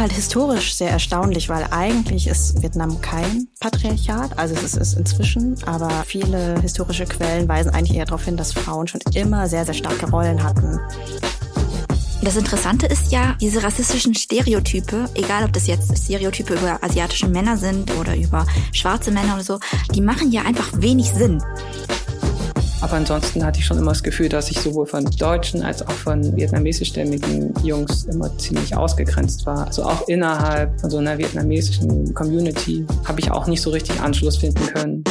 halt historisch sehr erstaunlich, weil eigentlich ist Vietnam kein Patriarchat, also es ist es inzwischen, aber viele historische Quellen weisen eigentlich eher darauf hin, dass Frauen schon immer sehr, sehr starke Rollen hatten. Das Interessante ist ja, diese rassistischen Stereotype, egal ob das jetzt Stereotype über asiatische Männer sind oder über schwarze Männer oder so, die machen ja einfach wenig Sinn. Aber ansonsten hatte ich schon immer das Gefühl, dass ich sowohl von deutschen als auch von vietnamesischstämmigen Jungs immer ziemlich ausgegrenzt war. Also auch innerhalb von so einer vietnamesischen Community habe ich auch nicht so richtig Anschluss finden können.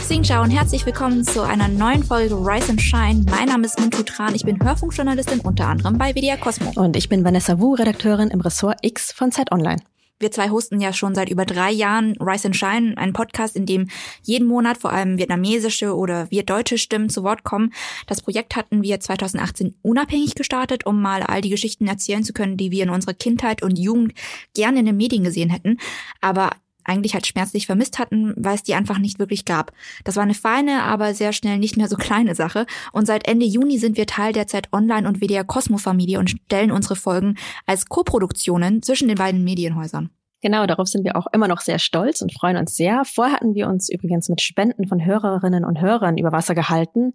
Xing Chao und herzlich willkommen zu einer neuen Folge Rise and Shine. Mein Name ist Mintu Tran, ich bin Hörfunkjournalistin unter anderem bei WDR Cosmo. Und ich bin Vanessa Wu, Redakteurin im Ressort X von Zeit Online. Wir zwei hosten ja schon seit über drei Jahren Rise and Shine, einen Podcast, in dem jeden Monat vor allem vietnamesische oder wir deutsche Stimmen zu Wort kommen. Das Projekt hatten wir 2018 unabhängig gestartet, um mal all die Geschichten erzählen zu können, die wir in unserer Kindheit und Jugend gerne in den Medien gesehen hätten. Aber eigentlich halt schmerzlich vermisst hatten, weil es die einfach nicht wirklich gab. Das war eine feine, aber sehr schnell nicht mehr so kleine Sache. Und seit Ende Juni sind wir Teil der Zeit Online und WDR Cosmo Familie und stellen unsere Folgen als Koproduktionen zwischen den beiden Medienhäusern. Genau, darauf sind wir auch immer noch sehr stolz und freuen uns sehr. Vorher hatten wir uns übrigens mit Spenden von Hörerinnen und Hörern über Wasser gehalten.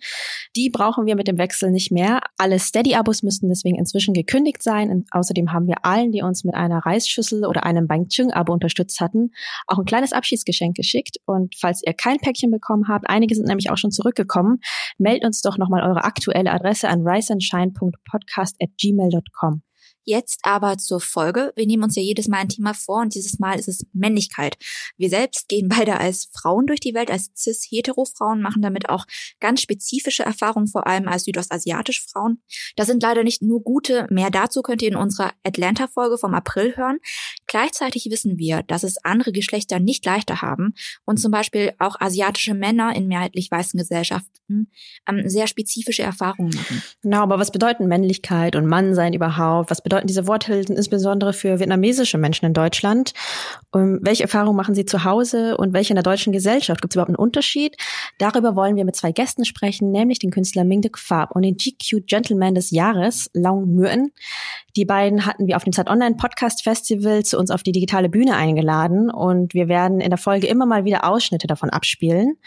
Die brauchen wir mit dem Wechsel nicht mehr. Alle Steady-Abos müssten deswegen inzwischen gekündigt sein. Und außerdem haben wir allen, die uns mit einer Reisschüssel oder einem Bang Chung-Abo unterstützt hatten, auch ein kleines Abschiedsgeschenk geschickt. Und falls ihr kein Päckchen bekommen habt, einige sind nämlich auch schon zurückgekommen, meldet uns doch nochmal eure aktuelle Adresse an riseandshine.podcast@gmail.com. Jetzt aber zur Folge. Wir nehmen uns ja jedes Mal ein Thema vor und dieses Mal ist es Männlichkeit. Wir selbst gehen beide als Frauen durch die Welt, als cis-hetero-Frauen, machen damit auch ganz spezifische Erfahrungen, vor allem als südostasiatische Frauen. Das sind leider nicht nur gute. Mehr dazu könnt ihr in unserer Atlanta-Folge vom April hören. Gleichzeitig wissen wir, dass es andere Geschlechter nicht leichter haben und zum Beispiel auch asiatische Männer in mehrheitlich weißen Gesellschaften ähm, sehr spezifische Erfahrungen machen. Genau, aber was bedeuten Männlichkeit und Mannsein überhaupt? Was bedeuten diese Worthilfen insbesondere für vietnamesische Menschen in Deutschland? Und welche Erfahrungen machen sie zu Hause und welche in der deutschen Gesellschaft? Gibt es überhaupt einen Unterschied? Darüber wollen wir mit zwei Gästen sprechen, nämlich den Künstler Ming de Quab und den GQ Gentleman des Jahres, Long Nguyen. Die beiden hatten wir auf dem Zeit Online Podcast Festival zu uns auf die digitale Bühne eingeladen und wir werden in der Folge immer mal wieder Ausschnitte davon abspielen.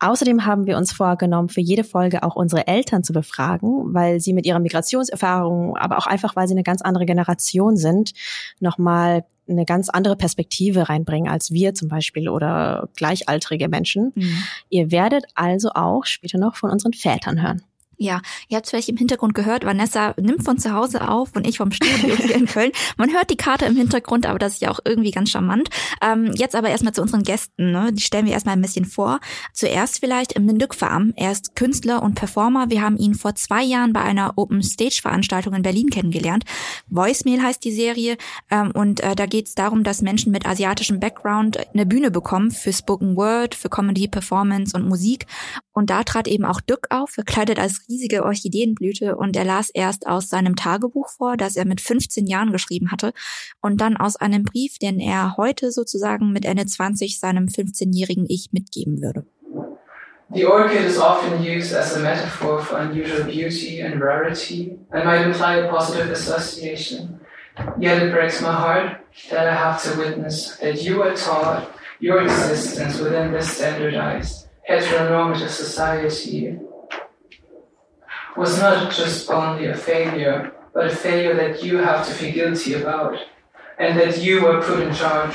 Außerdem haben wir uns vorgenommen, für jede Folge auch unsere Eltern zu befragen, weil sie mit ihrer Migrationserfahrung, aber auch einfach, weil sie eine ganz andere Generation sind, nochmal eine ganz andere Perspektive reinbringen als wir zum Beispiel oder gleichaltrige Menschen. Mhm. Ihr werdet also auch später noch von unseren Vätern hören. Ja, ihr habt es vielleicht im Hintergrund gehört, Vanessa nimmt von zu Hause auf und ich vom Studio hier in Köln. Man hört die Karte im Hintergrund, aber das ist ja auch irgendwie ganz charmant. Ähm, jetzt aber erstmal zu unseren Gästen. Ne? Die stellen wir erstmal ein bisschen vor. Zuerst vielleicht im Minduk Farm. Er ist Künstler und Performer. Wir haben ihn vor zwei Jahren bei einer Open Stage Veranstaltung in Berlin kennengelernt. Voicemail heißt die Serie ähm, und äh, da geht es darum, dass Menschen mit asiatischem Background eine Bühne bekommen für Spoken Word, für Comedy, Performance und Musik. Und da trat eben auch Dück auf, verkleidet als riesige Orchideenblüte und er las erst aus seinem Tagebuch vor, das er mit 15 Jahren geschrieben hatte und dann aus einem Brief, den er heute sozusagen mit Ende 20 seinem 15-jährigen Ich mitgeben würde. The orchid is often used as a metaphor for unusual beauty and rarity and might imply a positive association. Yet it breaks my heart that I have to witness that you are taught your existence within this standardized, heteronormative society was not just only a failure, but a failure that you have to feel guilty about and that you were put in charge.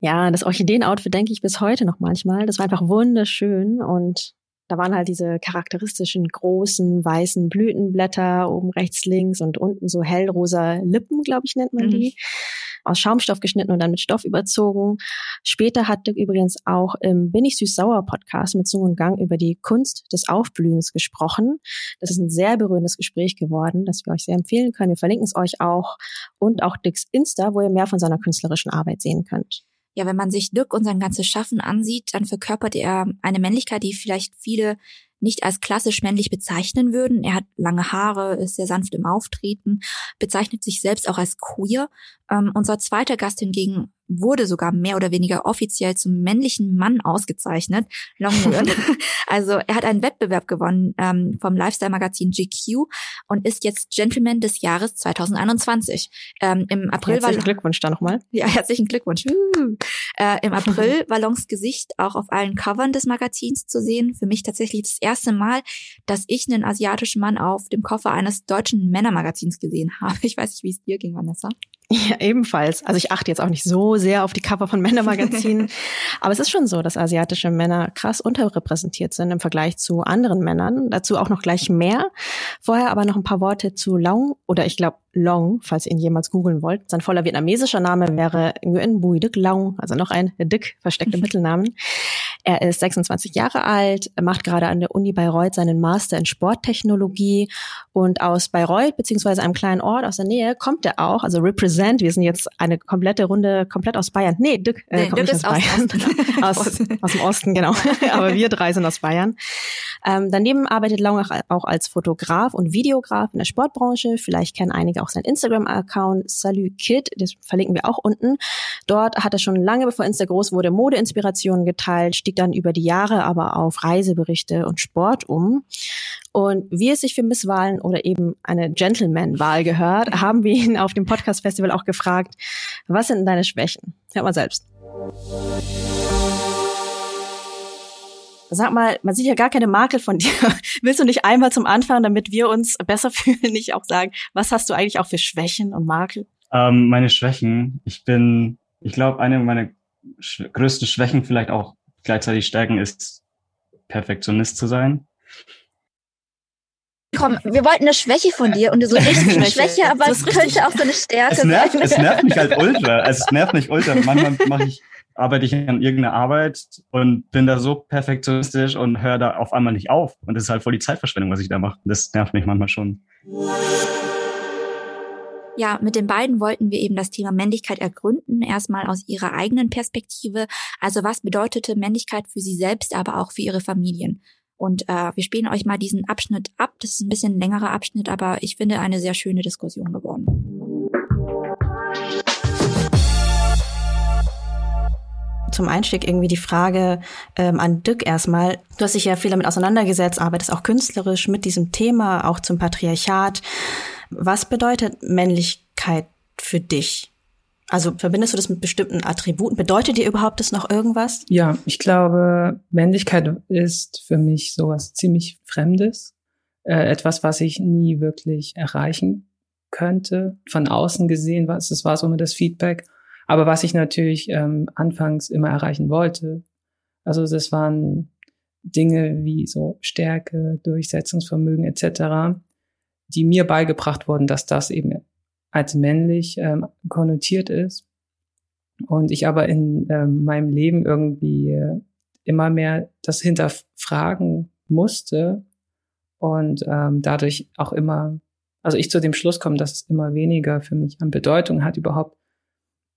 Ja, das Orchideen-Outfit denke ich bis heute noch manchmal. Das war einfach wunderschön und da waren halt diese charakteristischen großen weißen Blütenblätter oben rechts, links und unten so hellrosa Lippen, glaube ich, nennt man die. Mhm aus Schaumstoff geschnitten und dann mit Stoff überzogen. Später hat Dirk übrigens auch im Bin ich süß-sauer Podcast mit Zung und Gang über die Kunst des Aufblühens gesprochen. Das ist ein sehr berührendes Gespräch geworden, das wir euch sehr empfehlen können. Wir verlinken es euch auch und auch Dirks Insta, wo ihr mehr von seiner künstlerischen Arbeit sehen könnt. Ja, wenn man sich Dirk und sein ganzes Schaffen ansieht, dann verkörpert er eine Männlichkeit, die vielleicht viele nicht als klassisch männlich bezeichnen würden. Er hat lange Haare, ist sehr sanft im Auftreten, bezeichnet sich selbst auch als queer. Ähm, unser zweiter Gast hingegen wurde sogar mehr oder weniger offiziell zum männlichen Mann ausgezeichnet. Long Nguyen. also er hat einen Wettbewerb gewonnen ähm, vom Lifestyle-Magazin GQ und ist jetzt Gentleman des Jahres 2021. Ähm, Im April Herzlichen war Glückwunsch da nochmal. ja, herzlichen Glückwunsch. Uh. Äh, Im April war Longs Gesicht auch auf allen Covern des Magazins zu sehen. Für mich tatsächlich das erste Mal, dass ich einen asiatischen Mann auf dem Koffer eines deutschen Männermagazins gesehen habe. Ich weiß nicht, wie es dir ging, Vanessa. Ja, ebenfalls. Also ich achte jetzt auch nicht so sehr auf die Cover von Männermagazinen, aber es ist schon so, dass asiatische Männer krass unterrepräsentiert sind im Vergleich zu anderen Männern. Dazu auch noch gleich mehr. Vorher aber noch ein paar Worte zu Long oder ich glaube Long, falls ihr ihn jemals googeln wollt. Sein voller vietnamesischer Name wäre Nguyen Bui Duc Long, also noch ein Dick versteckter Mittelnamen. Er ist 26 Jahre alt, macht gerade an der Uni Bayreuth seinen Master in Sporttechnologie und aus Bayreuth beziehungsweise einem kleinen Ort aus der Nähe kommt er auch, also Represent. Wir sind jetzt eine komplette Runde komplett aus Bayern. Nee, Dück äh, Nee, kommt Dück nicht ist aus aus Bayern. aus, aus dem Osten, genau. Aber wir drei sind aus Bayern. Ähm, daneben arbeitet Long auch- auch als Fotograf und Videograf in der Sportbranche. Vielleicht kennen einige auch seinen Instagram-Account Salut Kid, das verlinken wir auch unten. Dort hat er schon lange, bevor Insta groß wurde, Modeinspirationen geteilt, stieg dann über die Jahre aber auf Reiseberichte und Sport um. Und wie es sich für Misswahlen oder eben eine Gentleman-Wahl gehört, haben wir ihn auf dem Podcast-Festival auch gefragt, was sind deine Schwächen? Hört mal selbst. Sag mal, man sieht ja gar keine Makel von dir. Willst du nicht einmal zum Anfang, damit wir uns besser fühlen, nicht auch sagen, was hast du eigentlich auch für Schwächen und Makel? Ähm, meine Schwächen. Ich bin, ich glaube, eine meiner größten Schwächen, vielleicht auch gleichzeitig Stärken, ist Perfektionist zu sein. Komm, wir wollten eine Schwäche von dir und so richtig eine Schwäche. Aber Das es ist richtig. könnte auch so eine Stärke Es nervt, sein. es nervt mich halt ultra. Es nervt mich ultra. Manchmal mache ich, arbeite ich an irgendeiner Arbeit und bin da so perfektionistisch und höre da auf einmal nicht auf. Und das ist halt voll die Zeitverschwendung, was ich da mache. Das nervt mich manchmal schon. Ja, mit den beiden wollten wir eben das Thema Männlichkeit ergründen, erstmal aus ihrer eigenen Perspektive. Also was bedeutete Männlichkeit für sie selbst, aber auch für ihre Familien? Und äh, wir spielen euch mal diesen Abschnitt ab. Das ist ein bisschen längerer Abschnitt, aber ich finde eine sehr schöne Diskussion geworden. Zum Einstieg irgendwie die Frage ähm, an Dück erstmal. Du hast dich ja viel damit auseinandergesetzt, arbeitest auch künstlerisch mit diesem Thema, auch zum Patriarchat. Was bedeutet Männlichkeit für dich? Also verbindest du das mit bestimmten Attributen? Bedeutet dir überhaupt das noch irgendwas? Ja, ich glaube, Männlichkeit ist für mich sowas ziemlich Fremdes. Äh, etwas, was ich nie wirklich erreichen könnte. Von außen gesehen, was, das war so immer das Feedback. Aber was ich natürlich ähm, anfangs immer erreichen wollte. Also das waren Dinge wie so Stärke, Durchsetzungsvermögen etc., die mir beigebracht wurden, dass das eben als männlich ähm, konnotiert ist. Und ich aber in ähm, meinem Leben irgendwie äh, immer mehr das hinterfragen musste und ähm, dadurch auch immer, also ich zu dem Schluss komme, dass es immer weniger für mich an Bedeutung hat, überhaupt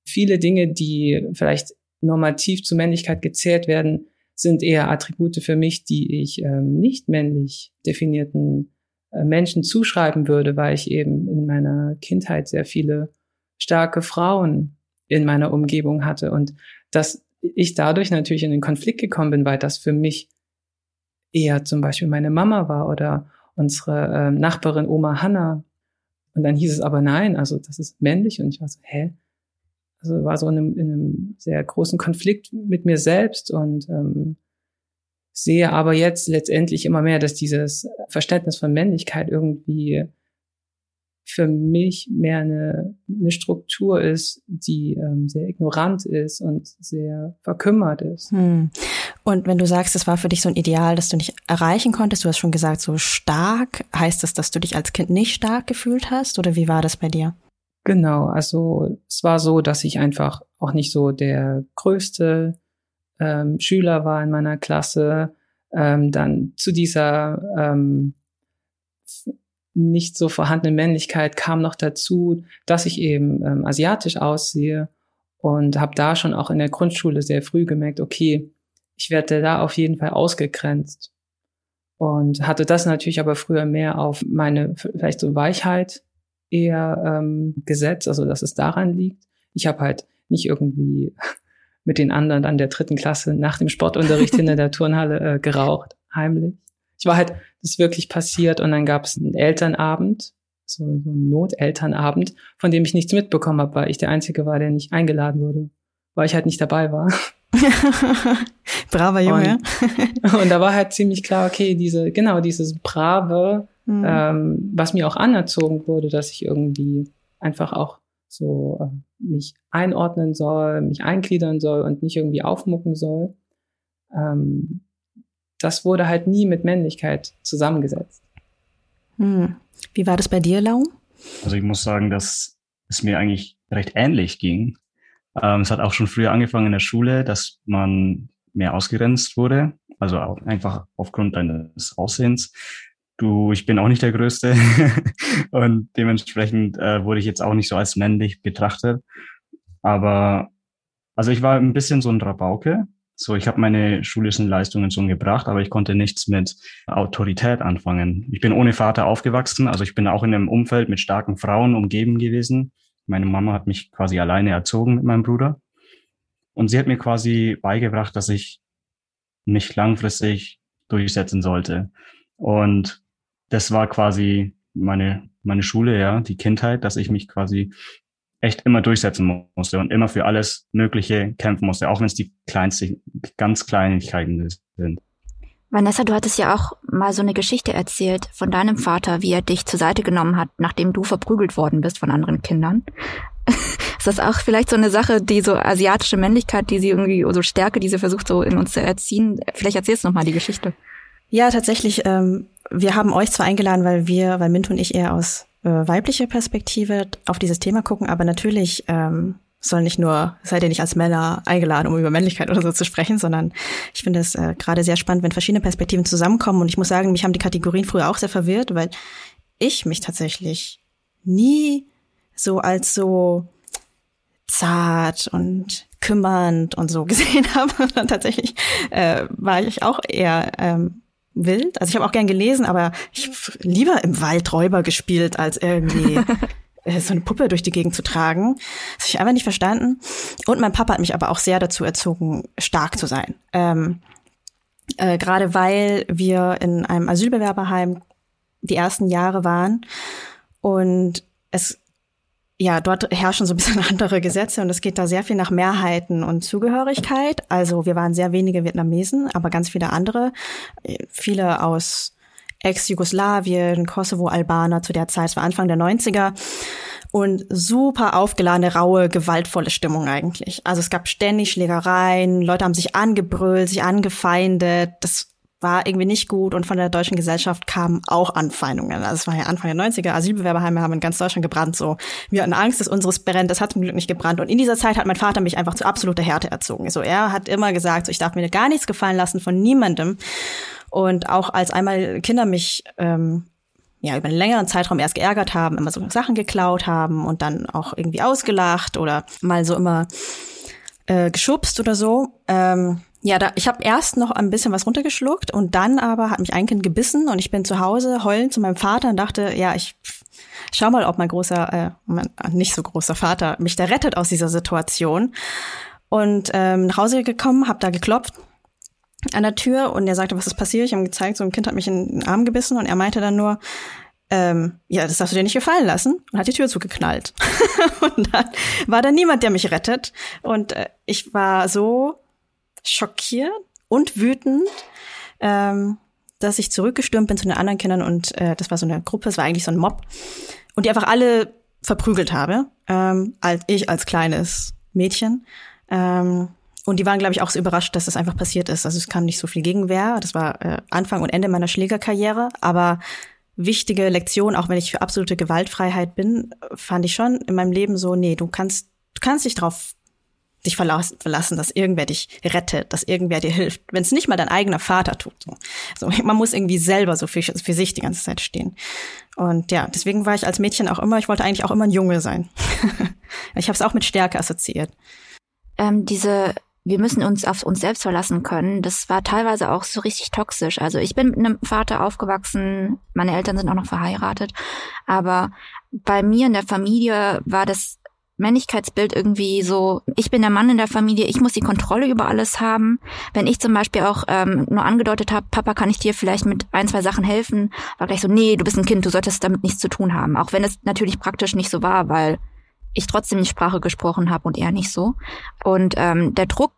viele Dinge, die vielleicht normativ zu Männlichkeit gezählt werden, sind eher Attribute für mich, die ich ähm, nicht männlich definierten Menschen zuschreiben würde, weil ich eben in meiner Kindheit sehr viele starke Frauen in meiner Umgebung hatte und dass ich dadurch natürlich in den Konflikt gekommen bin, weil das für mich eher zum Beispiel meine Mama war oder unsere äh, Nachbarin Oma Hanna. Und dann hieß es aber nein, also das ist männlich und ich war so, hä? Also war so in einem, in einem sehr großen Konflikt mit mir selbst und ähm, sehe aber jetzt letztendlich immer mehr, dass dieses Verständnis von Männlichkeit irgendwie für mich mehr eine, eine Struktur ist, die ähm, sehr ignorant ist und sehr verkümmert ist. Hm. Und wenn du sagst, es war für dich so ein Ideal, das du nicht erreichen konntest, du hast schon gesagt, so stark, heißt das, dass du dich als Kind nicht stark gefühlt hast oder wie war das bei dir? Genau, also es war so, dass ich einfach auch nicht so der größte ähm, Schüler war in meiner Klasse. Ähm, dann zu dieser ähm, nicht so vorhandenen Männlichkeit kam noch dazu, dass ich eben ähm, asiatisch aussehe und habe da schon auch in der Grundschule sehr früh gemerkt, okay, ich werde da auf jeden Fall ausgegrenzt und hatte das natürlich aber früher mehr auf meine vielleicht so Weichheit eher ähm, gesetzt, also dass es daran liegt. Ich habe halt nicht irgendwie mit den anderen an der dritten Klasse nach dem Sportunterricht hinter der Turnhalle äh, geraucht, heimlich. Ich war halt, das ist wirklich passiert und dann gab es einen Elternabend, so, einen Notelternabend, von dem ich nichts mitbekommen habe, weil ich der Einzige war, der nicht eingeladen wurde, weil ich halt nicht dabei war. Braver Junge. Und, und, da war halt ziemlich klar, okay, diese, genau, dieses brave, mhm. ähm, was mir auch anerzogen wurde, dass ich irgendwie einfach auch so äh, mich einordnen soll, mich eingliedern soll und nicht irgendwie aufmucken soll. Ähm, das wurde halt nie mit Männlichkeit zusammengesetzt. Hm. Wie war das bei dir, Lau? Also ich muss sagen, dass es mir eigentlich recht ähnlich ging. Ähm, es hat auch schon früher angefangen in der Schule, dass man mehr ausgrenzt wurde, also auch einfach aufgrund deines Aussehens. Du, ich bin auch nicht der Größte und dementsprechend äh, wurde ich jetzt auch nicht so als männlich betrachtet. Aber also ich war ein bisschen so ein Rabauke. So, ich habe meine schulischen Leistungen schon gebracht, aber ich konnte nichts mit Autorität anfangen. Ich bin ohne Vater aufgewachsen, also ich bin auch in einem Umfeld mit starken Frauen umgeben gewesen. Meine Mama hat mich quasi alleine erzogen mit meinem Bruder. Und sie hat mir quasi beigebracht, dass ich mich langfristig durchsetzen sollte. Und das war quasi meine, meine Schule, ja, die Kindheit, dass ich mich quasi echt immer durchsetzen musste und immer für alles Mögliche kämpfen musste, auch wenn es die kleinsten, ganz Kleinigkeiten sind. Vanessa, du hattest ja auch mal so eine Geschichte erzählt von deinem Vater, wie er dich zur Seite genommen hat, nachdem du verprügelt worden bist von anderen Kindern. Ist das auch vielleicht so eine Sache, die so asiatische Männlichkeit, die sie irgendwie, so Stärke, die sie versucht so in uns zu erziehen? Vielleicht erzählst du noch mal die Geschichte. Ja, tatsächlich. Ähm, wir haben euch zwar eingeladen, weil wir, weil Mint und ich eher aus äh, weiblicher Perspektive auf dieses Thema gucken, aber natürlich ähm, soll nicht nur, seid ihr nicht als Männer eingeladen, um über Männlichkeit oder so zu sprechen, sondern ich finde es äh, gerade sehr spannend, wenn verschiedene Perspektiven zusammenkommen. Und ich muss sagen, mich haben die Kategorien früher auch sehr verwirrt, weil ich mich tatsächlich nie so als so zart und kümmernd und so gesehen habe. Und tatsächlich äh, war ich auch eher ähm, wild. Also ich habe auch gern gelesen, aber ich lieber im Wald Räuber gespielt, als irgendwie äh, so eine Puppe durch die Gegend zu tragen. Das habe ich einfach nicht verstanden. Und mein Papa hat mich aber auch sehr dazu erzogen, stark zu sein. Ähm, äh, Gerade weil wir in einem Asylbewerberheim die ersten Jahre waren und es ja, dort herrschen so ein bisschen andere Gesetze und es geht da sehr viel nach Mehrheiten und Zugehörigkeit. Also wir waren sehr wenige Vietnamesen, aber ganz viele andere, äh, viele aus Ex-Jugoslawien, Kosovo-Albaner zu der Zeit, es war Anfang der 90er und super aufgeladene, raue, gewaltvolle Stimmung eigentlich. Also es gab ständig Schlägereien, Leute haben sich angebrüllt, sich angefeindet. Das war irgendwie nicht gut und von der deutschen Gesellschaft kamen auch Anfeindungen. Also es war ja Anfang der 90er, Asylbewerberheime haben in ganz Deutschland gebrannt, so. Wir hatten Angst, dass unseres brennt, das hat zum Glück nicht gebrannt. Und in dieser Zeit hat mein Vater mich einfach zu absoluter Härte erzogen. So, er hat immer gesagt, so, ich darf mir gar nichts gefallen lassen von niemandem. Und auch als einmal Kinder mich ähm, ja über einen längeren Zeitraum erst geärgert haben, immer so Sachen geklaut haben und dann auch irgendwie ausgelacht oder mal so immer äh, geschubst oder so. Ähm, ja, da, ich habe erst noch ein bisschen was runtergeschluckt und dann aber hat mich ein Kind gebissen und ich bin zu Hause heulend zu meinem Vater und dachte, ja, ich schau mal, ob mein großer, äh, mein nicht so großer Vater mich da rettet aus dieser Situation. Und ähm, nach Hause gekommen, habe da geklopft an der Tür und er sagte, was ist passiert? Ich habe ihm gezeigt, so ein Kind hat mich in den Arm gebissen und er meinte dann nur, ähm, ja, das darfst du dir nicht gefallen lassen und hat die Tür zugeknallt. und dann war da niemand, der mich rettet. Und äh, ich war so schockiert und wütend, ähm, dass ich zurückgestürmt bin zu den anderen Kindern und äh, das war so eine Gruppe, es war eigentlich so ein Mob und die einfach alle verprügelt habe, ähm, als ich als kleines Mädchen. Ähm, und die waren, glaube ich, auch so überrascht, dass das einfach passiert ist. Also es kam nicht so viel Gegenwehr. Das war äh, Anfang und Ende meiner Schlägerkarriere. Aber wichtige Lektion, auch wenn ich für absolute Gewaltfreiheit bin, fand ich schon in meinem Leben so, nee, du kannst, du kannst dich drauf dich verlassen, dass irgendwer dich rettet, dass irgendwer dir hilft, wenn es nicht mal dein eigener Vater tut. So. Also man muss irgendwie selber so für, für sich die ganze Zeit stehen. Und ja, deswegen war ich als Mädchen auch immer, ich wollte eigentlich auch immer ein Junge sein. ich habe es auch mit Stärke assoziiert. Ähm, diese wir müssen uns auf uns selbst verlassen können. Das war teilweise auch so richtig toxisch. Also ich bin mit einem Vater aufgewachsen, meine Eltern sind auch noch verheiratet, aber bei mir in der Familie war das Männlichkeitsbild irgendwie so, ich bin der Mann in der Familie, ich muss die Kontrolle über alles haben. Wenn ich zum Beispiel auch ähm, nur angedeutet habe, Papa, kann ich dir vielleicht mit ein, zwei Sachen helfen, war gleich so, nee, du bist ein Kind, du solltest damit nichts zu tun haben. Auch wenn es natürlich praktisch nicht so war, weil ich trotzdem die Sprache gesprochen habe und er nicht so. Und ähm, der Druck,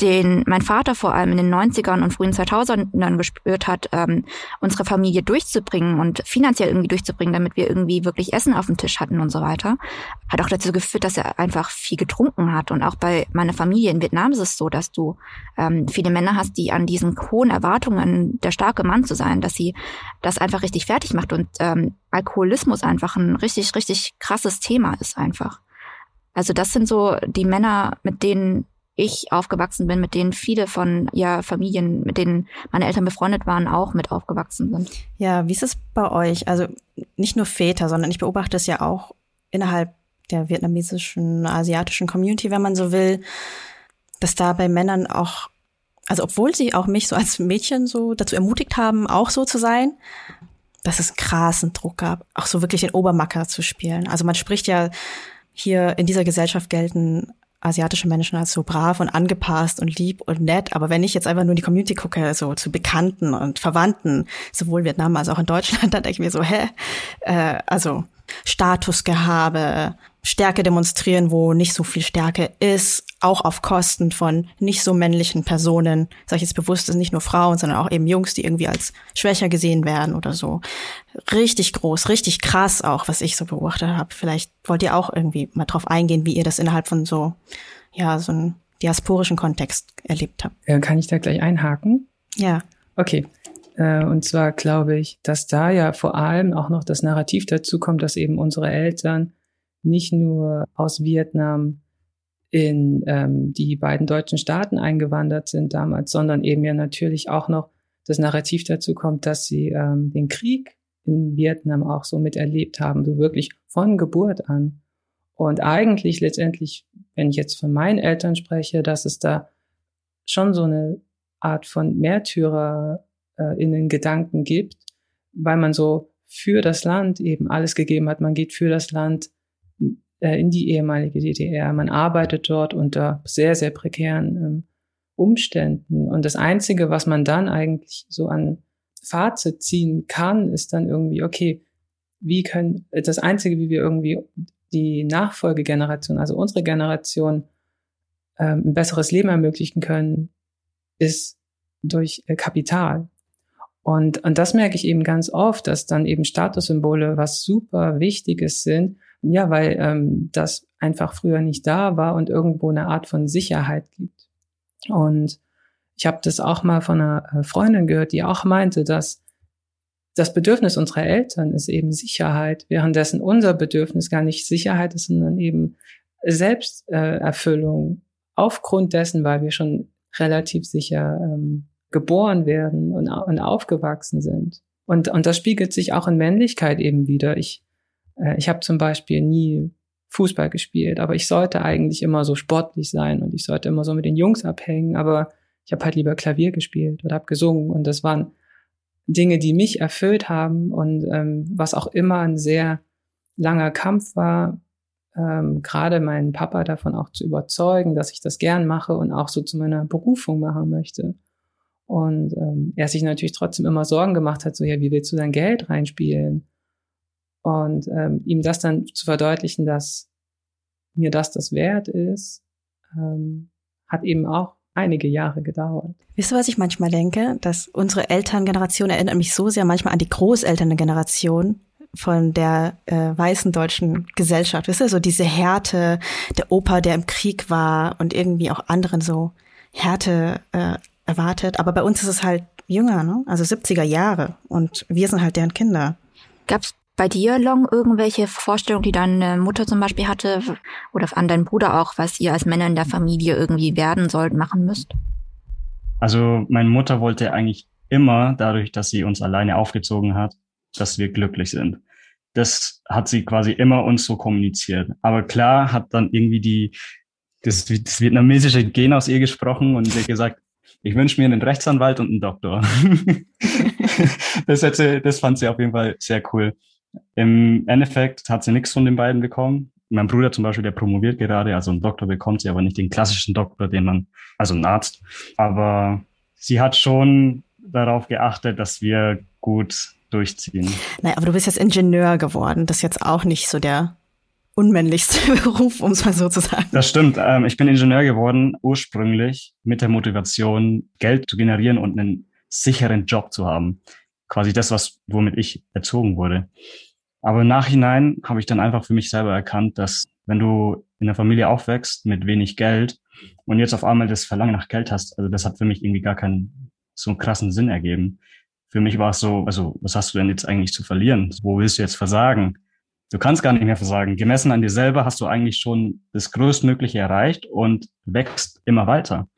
den mein Vater vor allem in den 90ern und frühen 2000ern gespürt hat, ähm, unsere Familie durchzubringen und finanziell irgendwie durchzubringen, damit wir irgendwie wirklich Essen auf dem Tisch hatten und so weiter, hat auch dazu geführt, dass er einfach viel getrunken hat. Und auch bei meiner Familie in Vietnam ist es so, dass du ähm, viele Männer hast, die an diesen hohen Erwartungen, der starke Mann zu sein, dass sie das einfach richtig fertig macht und ähm, Alkoholismus einfach ein richtig, richtig krasses Thema ist einfach. Also das sind so die Männer, mit denen ich aufgewachsen bin, mit denen viele von ja Familien, mit denen meine Eltern befreundet waren, auch mit aufgewachsen sind. Ja, wie ist es bei euch? Also nicht nur Väter, sondern ich beobachte es ja auch innerhalb der vietnamesischen, asiatischen Community, wenn man so will, dass da bei Männern auch, also obwohl sie auch mich so als Mädchen so dazu ermutigt haben, auch so zu sein, dass es einen krassen Druck gab, auch so wirklich den Obermacker zu spielen. Also man spricht ja hier in dieser Gesellschaft gelten asiatische Menschen als so brav und angepasst und lieb und nett. Aber wenn ich jetzt einfach nur in die Community gucke, so zu Bekannten und Verwandten, sowohl Vietnam als auch in Deutschland, dann denke ich mir so, hä? Äh, also Statusgehabe, Stärke demonstrieren, wo nicht so viel Stärke ist, auch auf Kosten von nicht so männlichen Personen. Sag ich jetzt bewusst, sind nicht nur Frauen, sondern auch eben Jungs, die irgendwie als schwächer gesehen werden oder so. Richtig groß, richtig krass auch, was ich so beobachtet habe. Vielleicht wollt ihr auch irgendwie mal drauf eingehen, wie ihr das innerhalb von so, ja, so einem diasporischen Kontext erlebt habt. Äh, kann ich da gleich einhaken? Ja. Okay. Äh, und zwar glaube ich, dass da ja vor allem auch noch das Narrativ dazu kommt, dass eben unsere Eltern nicht nur aus Vietnam in ähm, die beiden deutschen Staaten eingewandert sind damals, sondern eben ja natürlich auch noch das Narrativ dazu kommt, dass sie ähm, den Krieg in Vietnam auch so miterlebt haben, so wirklich von Geburt an. Und eigentlich letztendlich, wenn ich jetzt von meinen Eltern spreche, dass es da schon so eine Art von Märtyrer äh, in den Gedanken gibt, weil man so für das Land eben alles gegeben hat. Man geht für das Land äh, in die ehemalige DDR. Man arbeitet dort unter sehr, sehr prekären ähm, Umständen. Und das Einzige, was man dann eigentlich so an Fazit ziehen kann, ist dann irgendwie, okay, wie können, das Einzige, wie wir irgendwie die Nachfolgegeneration, also unsere Generation, ähm, ein besseres Leben ermöglichen können, ist durch äh, Kapital. Und, und das merke ich eben ganz oft, dass dann eben Statussymbole was super Wichtiges sind, ja, weil ähm, das einfach früher nicht da war und irgendwo eine Art von Sicherheit gibt. Und ich habe das auch mal von einer äh, Freundin gehört, die auch meinte, dass das Bedürfnis unserer Eltern ist eben Sicherheit, währenddessen unser Bedürfnis gar nicht Sicherheit ist, sondern eben Selbsterfüllung aufgrund dessen, weil wir schon relativ sicher ähm, geboren werden und, und aufgewachsen sind. Und, und das spiegelt sich auch in Männlichkeit eben wieder. Ich ich habe zum Beispiel nie Fußball gespielt, aber ich sollte eigentlich immer so sportlich sein und ich sollte immer so mit den Jungs abhängen, aber ich habe halt lieber Klavier gespielt oder habe gesungen und das waren Dinge, die mich erfüllt haben und ähm, was auch immer ein sehr langer Kampf war, ähm, gerade meinen Papa davon auch zu überzeugen, dass ich das gern mache und auch so zu meiner Berufung machen möchte. Und ähm, er sich natürlich trotzdem immer Sorgen gemacht hat, so ja, wie willst du dein Geld reinspielen? Und ähm, ihm das dann zu verdeutlichen, dass mir das das wert ist, ähm, hat eben auch einige Jahre gedauert. Wisst ihr, was ich manchmal denke? Dass unsere Elterngeneration erinnert mich so sehr manchmal an die Großelterngeneration von der äh, weißen deutschen Gesellschaft. Wisst ihr, so diese Härte, der Opa, der im Krieg war und irgendwie auch anderen so Härte äh, erwartet. Aber bei uns ist es halt jünger, ne? also 70er Jahre und wir sind halt deren Kinder. Gab's bei dir, Long, irgendwelche Vorstellungen, die deine Mutter zum Beispiel hatte oder an deinen Bruder auch, was ihr als Männer in der Familie irgendwie werden sollt, machen müsst? Also meine Mutter wollte eigentlich immer, dadurch, dass sie uns alleine aufgezogen hat, dass wir glücklich sind. Das hat sie quasi immer uns so kommuniziert. Aber klar hat dann irgendwie die, das, das vietnamesische Gen aus ihr gesprochen und sie hat gesagt, ich wünsche mir einen Rechtsanwalt und einen Doktor. das, hätte, das fand sie auf jeden Fall sehr cool. Im Endeffekt hat sie nichts von den beiden bekommen. mein Bruder zum Beispiel, der promoviert gerade, also einen Doktor bekommt sie, aber nicht den klassischen Doktor, den man, also einen Arzt. Aber sie hat schon darauf geachtet, dass wir gut durchziehen. Naja, aber du bist jetzt Ingenieur geworden. Das ist jetzt auch nicht so der unmännlichste Beruf, um es mal so zu sagen. Das stimmt. Ähm, ich bin Ingenieur geworden, ursprünglich mit der Motivation, Geld zu generieren und einen sicheren Job zu haben. Quasi das, was, womit ich erzogen wurde. Aber im Nachhinein habe ich dann einfach für mich selber erkannt, dass wenn du in einer Familie aufwächst mit wenig Geld und jetzt auf einmal das Verlangen nach Geld hast, also das hat für mich irgendwie gar keinen so einen krassen Sinn ergeben. Für mich war es so, also was hast du denn jetzt eigentlich zu verlieren? Wo willst du jetzt versagen? Du kannst gar nicht mehr versagen. Gemessen an dir selber hast du eigentlich schon das Größtmögliche erreicht und wächst immer weiter.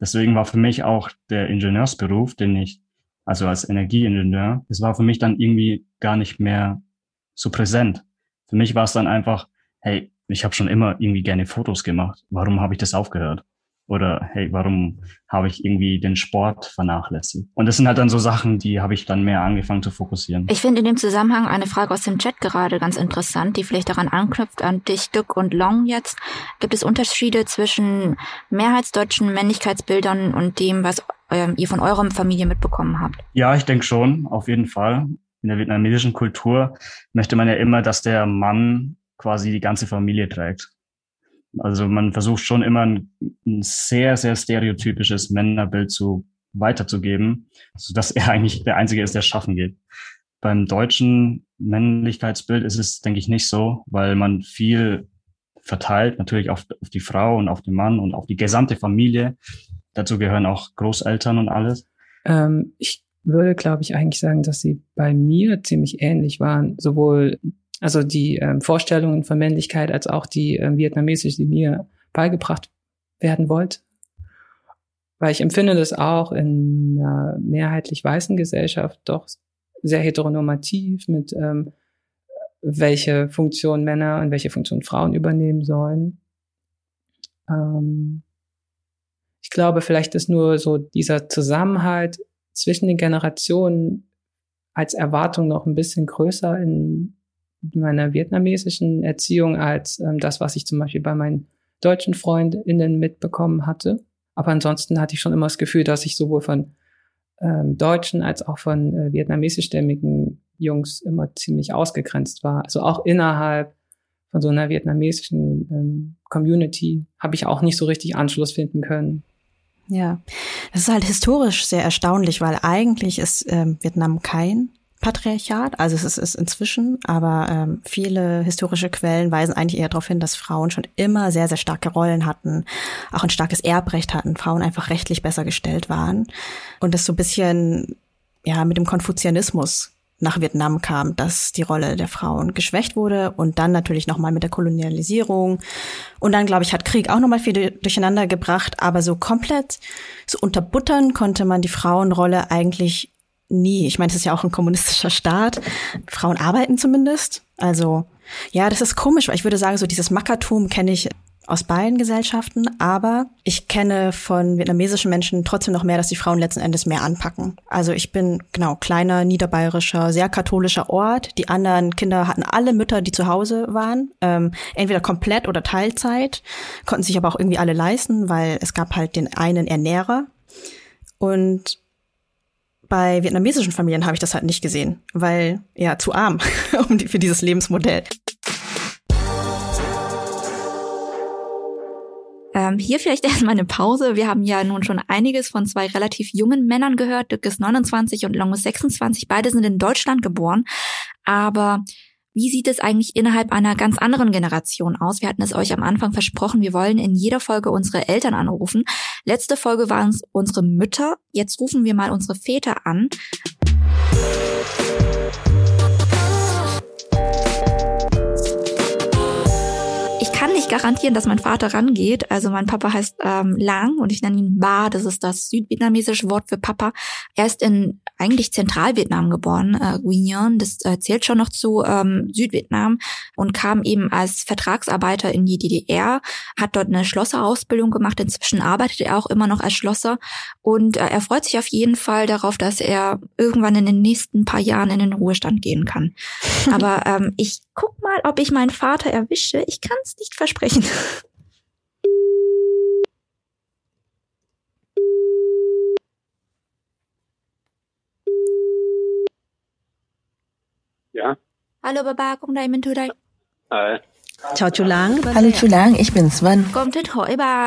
Deswegen war für mich auch der Ingenieursberuf, den ich, also als Energieingenieur, das war für mich dann irgendwie gar nicht mehr so präsent. Für mich war es dann einfach, hey, ich habe schon immer irgendwie gerne Fotos gemacht. Warum habe ich das aufgehört? Oder hey, warum habe ich irgendwie den Sport vernachlässigt? Und das sind halt dann so Sachen, die habe ich dann mehr angefangen zu fokussieren. Ich finde in dem Zusammenhang eine Frage aus dem Chat gerade ganz interessant, die vielleicht daran anknüpft an dich, Dück und Long jetzt. Gibt es Unterschiede zwischen mehrheitsdeutschen Männlichkeitsbildern und dem, was ähm, ihr von eurer Familie mitbekommen habt? Ja, ich denke schon, auf jeden Fall. In der vietnamesischen Kultur möchte man ja immer, dass der Mann quasi die ganze Familie trägt. Also man versucht schon immer ein, ein sehr, sehr stereotypisches Männerbild zu weiterzugeben, so dass er eigentlich der Einzige ist, der schaffen geht. Beim deutschen Männlichkeitsbild ist es, denke ich, nicht so, weil man viel verteilt, natürlich auf, auf die Frau und auf den Mann und auf die gesamte Familie. Dazu gehören auch Großeltern und alles. Ähm, ich würde, glaube ich, eigentlich sagen, dass sie bei mir ziemlich ähnlich waren, sowohl also die ähm, Vorstellungen von Männlichkeit als auch die ähm, vietnamesische, die mir beigebracht werden wollte. Weil ich empfinde das auch in einer mehrheitlich weißen Gesellschaft doch sehr heteronormativ mit ähm, welche Funktion Männer und welche Funktion Frauen übernehmen sollen. Ähm, ich glaube, vielleicht ist nur so dieser Zusammenhalt zwischen den Generationen als Erwartung noch ein bisschen größer in meiner vietnamesischen Erziehung als ähm, das, was ich zum Beispiel bei meinen deutschen FreundInnen mitbekommen hatte. Aber ansonsten hatte ich schon immer das Gefühl, dass ich sowohl von ähm, deutschen als auch von äh, vietnamesischstämmigen Jungs immer ziemlich ausgegrenzt war. Also auch innerhalb von so einer vietnamesischen ähm, Community habe ich auch nicht so richtig Anschluss finden können. Ja, das ist halt historisch sehr erstaunlich, weil eigentlich ist ähm, Vietnam kein Patriarchat, also es ist inzwischen, aber ähm, viele historische Quellen weisen eigentlich eher darauf hin, dass Frauen schon immer sehr, sehr starke Rollen hatten, auch ein starkes Erbrecht hatten, Frauen einfach rechtlich besser gestellt waren. Und das so ein bisschen ja mit dem Konfuzianismus nach Vietnam kam, dass die Rolle der Frauen geschwächt wurde und dann natürlich nochmal mit der Kolonialisierung. Und dann, glaube ich, hat Krieg auch nochmal viel durcheinander gebracht, aber so komplett so unterbuttern konnte man die Frauenrolle eigentlich nie. Ich meine, es ist ja auch ein kommunistischer Staat. Frauen arbeiten zumindest. Also ja, das ist komisch, weil ich würde sagen, so dieses Mackertum kenne ich aus beiden Gesellschaften, aber ich kenne von vietnamesischen Menschen trotzdem noch mehr, dass die Frauen letzten Endes mehr anpacken. Also ich bin genau kleiner niederbayerischer, sehr katholischer Ort. Die anderen Kinder hatten alle Mütter, die zu Hause waren, ähm, entweder komplett oder Teilzeit, konnten sich aber auch irgendwie alle leisten, weil es gab halt den einen Ernährer und bei vietnamesischen Familien habe ich das halt nicht gesehen, weil ja zu arm für dieses Lebensmodell. Ähm, hier vielleicht erstmal eine Pause. Wir haben ja nun schon einiges von zwei relativ jungen Männern gehört. Dirk ist 29 und Long ist 26. Beide sind in Deutschland geboren. Aber wie sieht es eigentlich innerhalb einer ganz anderen Generation aus? Wir hatten es euch am Anfang versprochen, wir wollen in jeder Folge unsere Eltern anrufen. Letzte Folge waren es unsere Mütter. Jetzt rufen wir mal unsere Väter an. Nicht garantieren, dass mein Vater rangeht. Also mein Papa heißt ähm, Lang und ich nenne ihn Ba. Das ist das südvietnamesische Wort für Papa. Er ist in eigentlich Zentralvietnam geboren, äh, Nguyen, das äh, zählt schon noch zu ähm, Südvietnam und kam eben als Vertragsarbeiter in die DDR, hat dort eine Schlosserausbildung gemacht. Inzwischen arbeitet er auch immer noch als Schlosser und äh, er freut sich auf jeden Fall darauf, dass er irgendwann in den nächsten paar Jahren in den Ruhestand gehen kann. Aber ähm, ich guck mal ob ich meinen Vater erwische. Ich kann es nicht versprechen. Ja. Hallo Baba, con đây mình thư đây. Ciao Chulang. Hallo Chulang, ich bin Sven.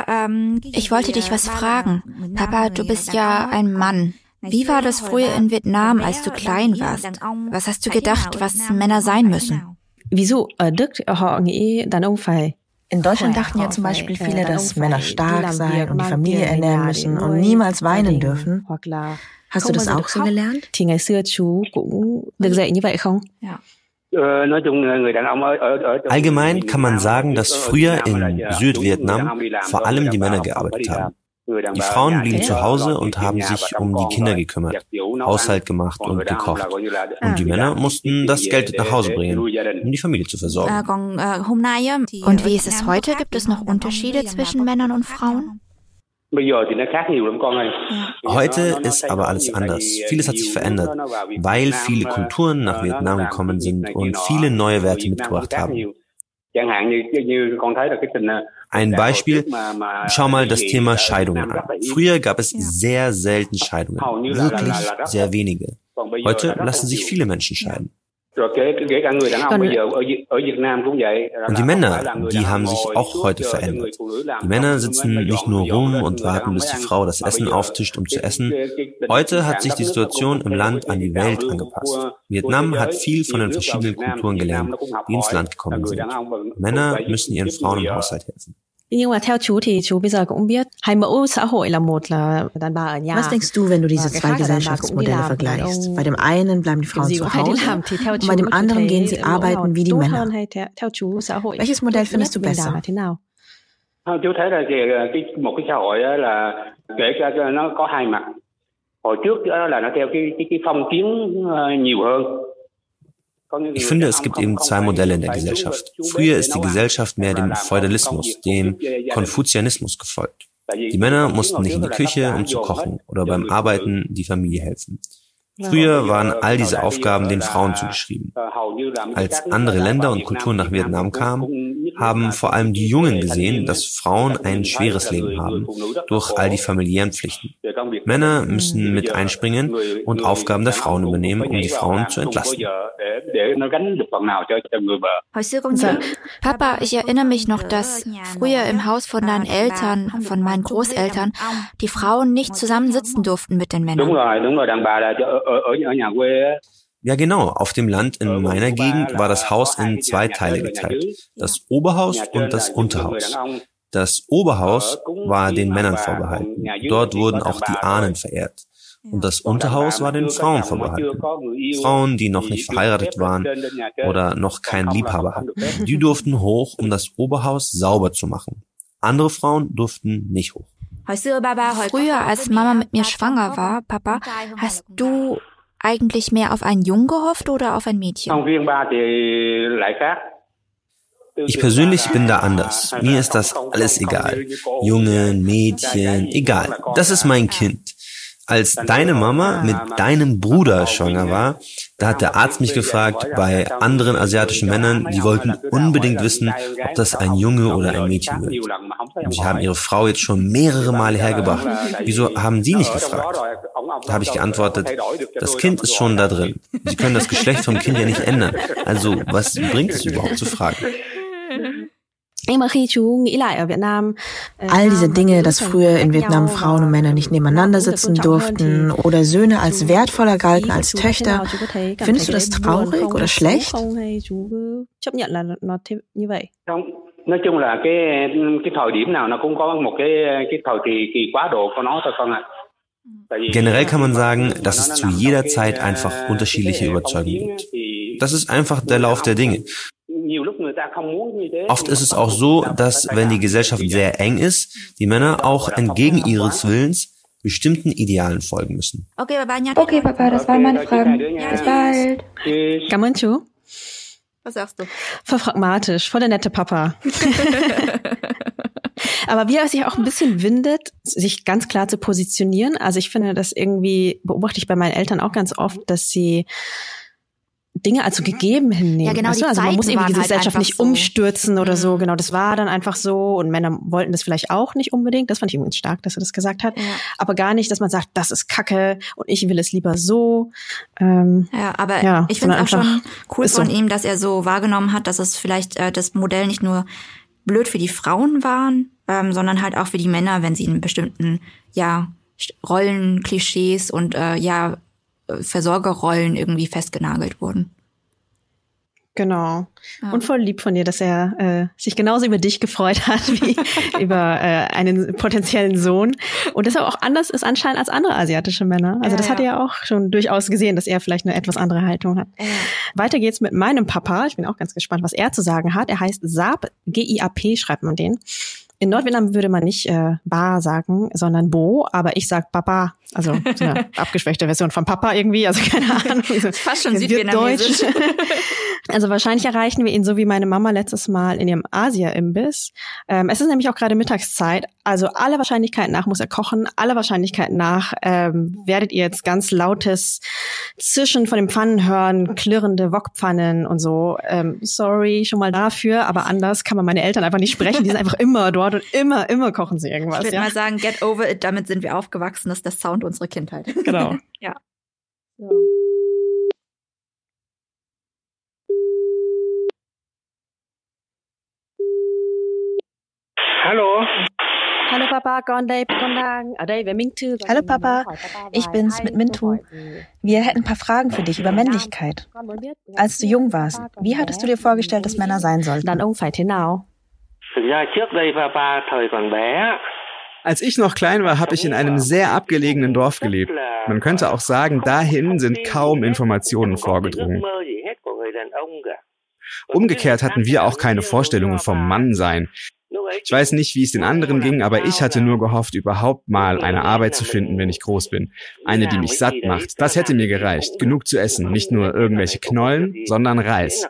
Ähm, Ich wollte dich was fragen. Papa, du bist ja ein Mann. Wie war das früher in Vietnam, als du klein warst? Was hast du gedacht, was Männer sein müssen? Ở Đức họ nghĩ đàn ông phải In Deutschland dachten ja zum Beispiel viele, dass Männer stark sein und die Familie ernähren müssen und niemals weinen dürfen. Hast du das auch so gelernt? thì ngày xưa chú cũng được dạy như vậy không? Allgemein kann man sagen, dass früher in Südvietnam vor allem die Männer gearbeitet haben. Die Frauen blieben zu Hause und haben sich um die Kinder gekümmert, Haushalt gemacht und gekocht. Und die Männer mussten das Geld nach Hause bringen, um die Familie zu versorgen. Äh, äh, Und wie ist es heute? Gibt es noch Unterschiede zwischen Männern und Frauen? Heute ist aber alles anders. Vieles hat sich verändert, weil viele Kulturen nach Vietnam gekommen sind und viele neue Werte mitgebracht haben. Ein Beispiel, schau mal das Thema Scheidungen an. Früher gab es sehr selten Scheidungen, wirklich sehr wenige. Heute lassen sich viele Menschen scheiden. Rồi kể kể cả người đàn ông Còn- bây giờ ở Việt- ở Việt Nam cũng vậy Und die Männer, die haben sich auch heute verändert. Die Männer sitzen nicht nur rum und warten, bis die Frau das Essen auftischt, um zu essen. Heute hat sich die Situation im Land an die Welt angepasst. Vietnam hat viel von den verschiedenen Kulturen gelernt, die ins Land gekommen sind. Männer müssen ihren Frauen im Haushalt helfen. Nhưng mà theo chú thì chú bây giờ cũng biết hai mẫu xã hội là một là đàn bà ở nhà. Was denkst du, wenn du diese Và cái zwei khác là đàn bà cũng đi Gesellschaftsmodelle vergleichst? Bei dem einen bleiben die Frauen zu Hause làm thì theo und chú bei dem anderen gehen sie arbeiten wie die Männer. Welches Modell findest du besser? là thế nào? Không, chú thấy là cái một cái xã hội á là kể cả nó có hai mặt hồi trước đó là nó theo cái cái, cái phong kiến ờ, nhiều hơn Ich finde, es gibt eben zwei Modelle in der Gesellschaft. Früher ist die nấu ăn, Gesellschaft mehr dem Feudalismus, dem. Konfuzianismus gefolgt. Die Männer mussten nicht in die Küche, um zu kochen oder beim. Arbeiten die Familie helfen. Früher waren all diese Aufgaben den Frauen zugeschrieben. Als andere Länder und Kulturen nach Vietnam kamen, haben vor allem die Jungen gesehen, dass Frauen ein schweres Leben haben durch all die familiären Pflichten. Männer müssen mit einspringen und Aufgaben der Frauen übernehmen, um die Frauen zu entlasten. Papa, ich erinnere mich noch, dass früher im Haus von deinen Eltern, von meinen Großeltern, die Frauen nicht zusammen sitzen durften mit den Männern. Quê á, Ja, genau. Auf dem Land in meiner Gegend war das Haus in zwei Teile geteilt. Das Oberhaus und das Unterhaus. Das Oberhaus war den Männern vorbehalten. Dort wurden auch die Ahnen verehrt. Und das Unterhaus war den Frauen vorbehalten. Frauen, die noch nicht verheiratet waren oder noch keinen Liebhaber hatten. Die durften hoch, um das Oberhaus sauber zu machen. Andere Frauen durften nicht hoch. Früher, als Mama mit mir schwanger war, Papa, hast du eigentlich mehr auf einen Jungen gehofft oder auf ein Mädchen? Ich persönlich bin da anders. Mir ist das alles egal. Jungen, Mädchen, egal. Das ist mein Kind. Als deine Mama mit deinem Bruder schwanger war, da hat der Arzt mich gefragt, bei anderen asiatischen Männern, die wollten unbedingt wissen, ob das ein Junge oder ein Mädchen wird. Und sie haben ihre Frau jetzt schon mehrere Male hergebracht. Wieso haben sie nicht gefragt? Da habe ich geantwortet, das Kind ist schon da drin. Sie können das Geschlecht vom Kind ja nicht ändern. Also, was bringt es überhaupt zu fragen? All diese Dinge, dass früher in Vietnam Frauen und Männer nicht nebeneinander sitzen durften oder Söhne als wertvoller galten als Töchter, findest du das traurig oder schlecht? không hay chú cứ chấp nhận là nó thế như vậy? Không, nói chung là cái cái thời điểm nào nó cũng có một cái cái thời kỳ kỳ quá độ của nó thôi con ạ. Tại vì- Generell kann man sagen, dass es zu jeder Zeit einfach unterschiedliche Überzeugungen gibt. Das ist einfach der Lauf der Dinge. Oft ist es auch so, dass wenn die Gesellschaft sehr eng ist, die Männer auch entgegen ihres Willens bestimmten Idealen folgen müssen. Okay, Papa, nhá. Okay, Papa, das waren meine Fragen. Bis bald. Chú. Was sagst du? Voll pragmatisch, voll der nette Papa. Aber wie er sich auch ein bisschen windet, sich ganz klar zu positionieren. Also ich finde das irgendwie, beobachte ich bei meinen Eltern auch ganz oft, dass sie Dinge als so gegeben hinnehmen. Ja, genau, weißt du? Also man muss irgendwie die halt Gesellschaft nicht so. umstürzen oder mhm. so. Genau, das war dann einfach so und Männer wollten das vielleicht auch nicht unbedingt. Das fand ich übrigens stark, dass er das gesagt hat. Ja. Aber gar nicht, dass man sagt, das ist Kacke und ich will es lieber so. Ähm, ja, aber ja, ich finde es auch schon cool von so. ihm, dass er so wahrgenommen hat, dass es vielleicht äh, das Modell nicht nur blöd für die Frauen waren, ähm, sondern halt auch für die Männer, wenn sie in bestimmten ja Rollen, Klischees und äh, ja Versorgerrollen irgendwie festgenagelt wurden. Genau. Ja. Und voll lieb von dir, dass er äh, sich genauso über dich gefreut hat wie über äh, einen potenziellen Sohn. Und dass er auch anders ist anscheinend als andere asiatische Männer. Also ja, das ja. hat er ja auch schon durchaus gesehen, dass er vielleicht eine etwas andere Haltung hat. Weiter geht's mit meinem Papa. Ich bin auch ganz gespannt, was er zu sagen hat. Er heißt Saab, G-I-A-P schreibt man den. In Nordvietnam würde man nicht äh, Ba sagen, sondern Bo, aber ich sag Papa. Also so eine abgeschwächte Version von Papa irgendwie, also keine Ahnung. Fast schon südvietnamesisch. Also wahrscheinlich erreichen wir ihn so wie meine Mama letztes Mal in ihrem Asia-Imbiss. Ähm, es ist nämlich auch gerade Mittagszeit, also alle Wahrscheinlichkeiten nach muss er kochen, alle Wahrscheinlichkeiten nach ähm, werdet ihr jetzt ganz lautes Zischen von den Pfannen hören, klirrende Wokpfannen und so. Ähm, sorry schon mal dafür, aber anders kann man meine Eltern einfach nicht sprechen. Die sind einfach immer dort und immer, immer kochen sie irgendwas. Ich würde ja? mal sagen, get over it, damit sind wir aufgewachsen, das ist der Sound unserer Kindheit. Genau. ja. So. Hallo. Hallo Papa, Thư. Hallo Papa, ich bin's mit Mintu. Wir hätten ein paar Fragen für dich über Männlichkeit. Als du jung warst, wie hattest du dir vorgestellt, dass Männer sein sollten? Als ich noch klein war, habe ich in einem sehr abgelegenen Dorf gelebt. Man könnte auch sagen, dahin sind kaum Informationen vorgedrungen. Umgekehrt hatten wir auch keine Vorstellungen vom Mannsein. Ich weiß nicht, wie es den anderen ging, aber ich hatte nur gehofft, überhaupt mal eine Arbeit zu finden, wenn ich groß bin. Eine, die mich satt macht. Das hätte mir gereicht. Genug zu essen. Nicht nur irgendwelche Knollen, sondern Reis.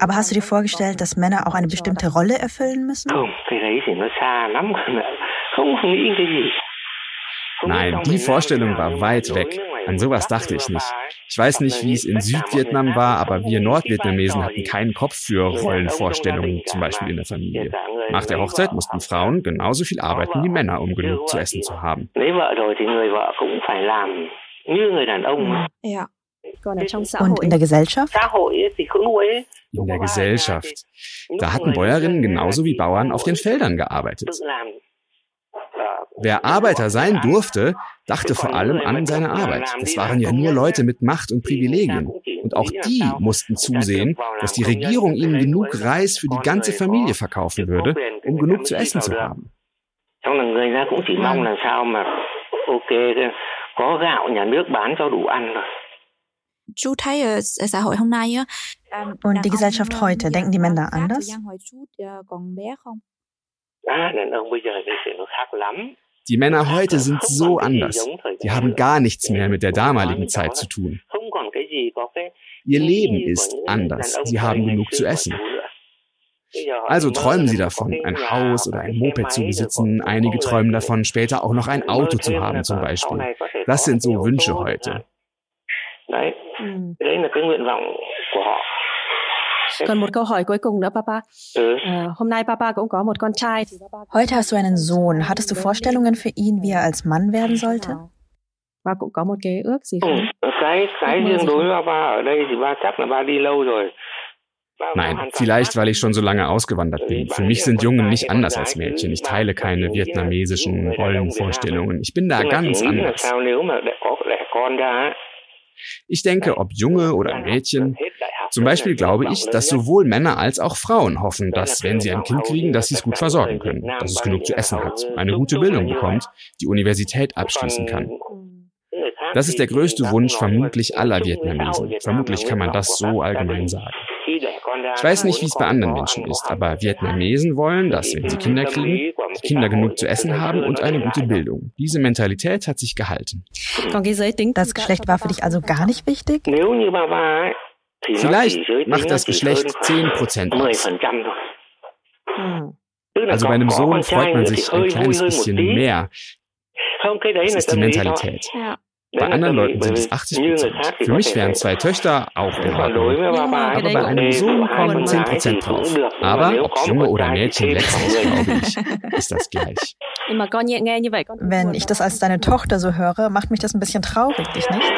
Aber hast du dir vorgestellt, dass Männer auch eine bestimmte Rolle erfüllen müssen? Nein, die Vorstellung war weit weg. An sowas dachte ich nicht. Ich weiß nicht, wie es in Südvietnam war, aber wir Nordvietnamesen hatten keinen Kopf für Rollenvorstellungen, zum Beispiel in der Familie. Nach der Hochzeit mussten Frauen genauso viel arbeiten wie Männer, um genug zu essen zu haben. Ja. Und in der Gesellschaft? In der Gesellschaft. Da hatten Bäuerinnen genauso wie Bauern auf den Feldern gearbeitet. Wer Arbeiter sein durfte, dachte vor allem an seine Arbeit. Das waren ja nur Leute mit Macht und Privilegien. Und auch die mussten zusehen, dass die Regierung ihnen genug Reis für die ganze Familie verkaufen würde, um genug zu essen zu haben. Und die Gesellschaft heute, denken die Männer anders? Die Männer heute sind so anders. Die haben gar nichts mehr mit der damaligen Zeit zu tun. Ihr Leben ist anders. Sie haben genug zu essen. Also träumen sie davon, ein Haus oder ein Moped zu besitzen. Einige träumen davon, später auch noch ein Auto zu haben zum Beispiel. Das sind so Wünsche heute. Còn một câu hỏi cuối cùng nữa, Papa. Hôm nay Papa cũng có một con trai. Heute hast du einen Sohn. Hattest du Vorstellungen für ihn, wie er als Mann werden sollte? Và cũng có một cái ước gì không? Cái cái riêng đối với ba ở đây thì ba chắc là ba đi lâu rồi. Nein, vielleicht weil ich schon so lange ausgewandert bin. Für mich sind Jungen nicht anders als Mädchen. Ich teile keine vietnamesischen Rollenvorstellungen. Ich bin da ganz anders. Ich denke, ob Junge oder Mädchen, zum Beispiel glaube ich, dass sowohl Männer als auch Frauen hoffen, dass, wenn sie ein Kind kriegen, dass sie es gut versorgen können, dass es genug zu essen hat, eine gute Bildung bekommt, die Universität abschließen kann. Das ist der größte Wunsch vermutlich aller Vietnamesen. Vermutlich kann man das so allgemein sagen. Ich weiß nicht, wie es bei anderen Menschen ist, aber Vietnamesen wollen, dass, wenn sie Kinder kriegen, die Kinder genug zu essen haben und eine gute Bildung. Diese Mentalität hat sich gehalten. Das Geschlecht war für dich also gar nicht wichtig? Vielleicht macht das Geschlecht 10% aus. Also bei einem Sohn freut man sich ein kleines bisschen mehr. Das ist die Mentalität. Bei anderen Leuten sind es 80 Prozent. Für mich wären zwei Töchter auch in Ordnung. Aber bei einem Sohn kommen 10 Prozent drauf. Aber ob Junge oder Mädchen, letztlich glaube ich, ist das gleich. Wenn ich das als deine Tochter so höre, macht mich das ein bisschen traurig, dich nicht?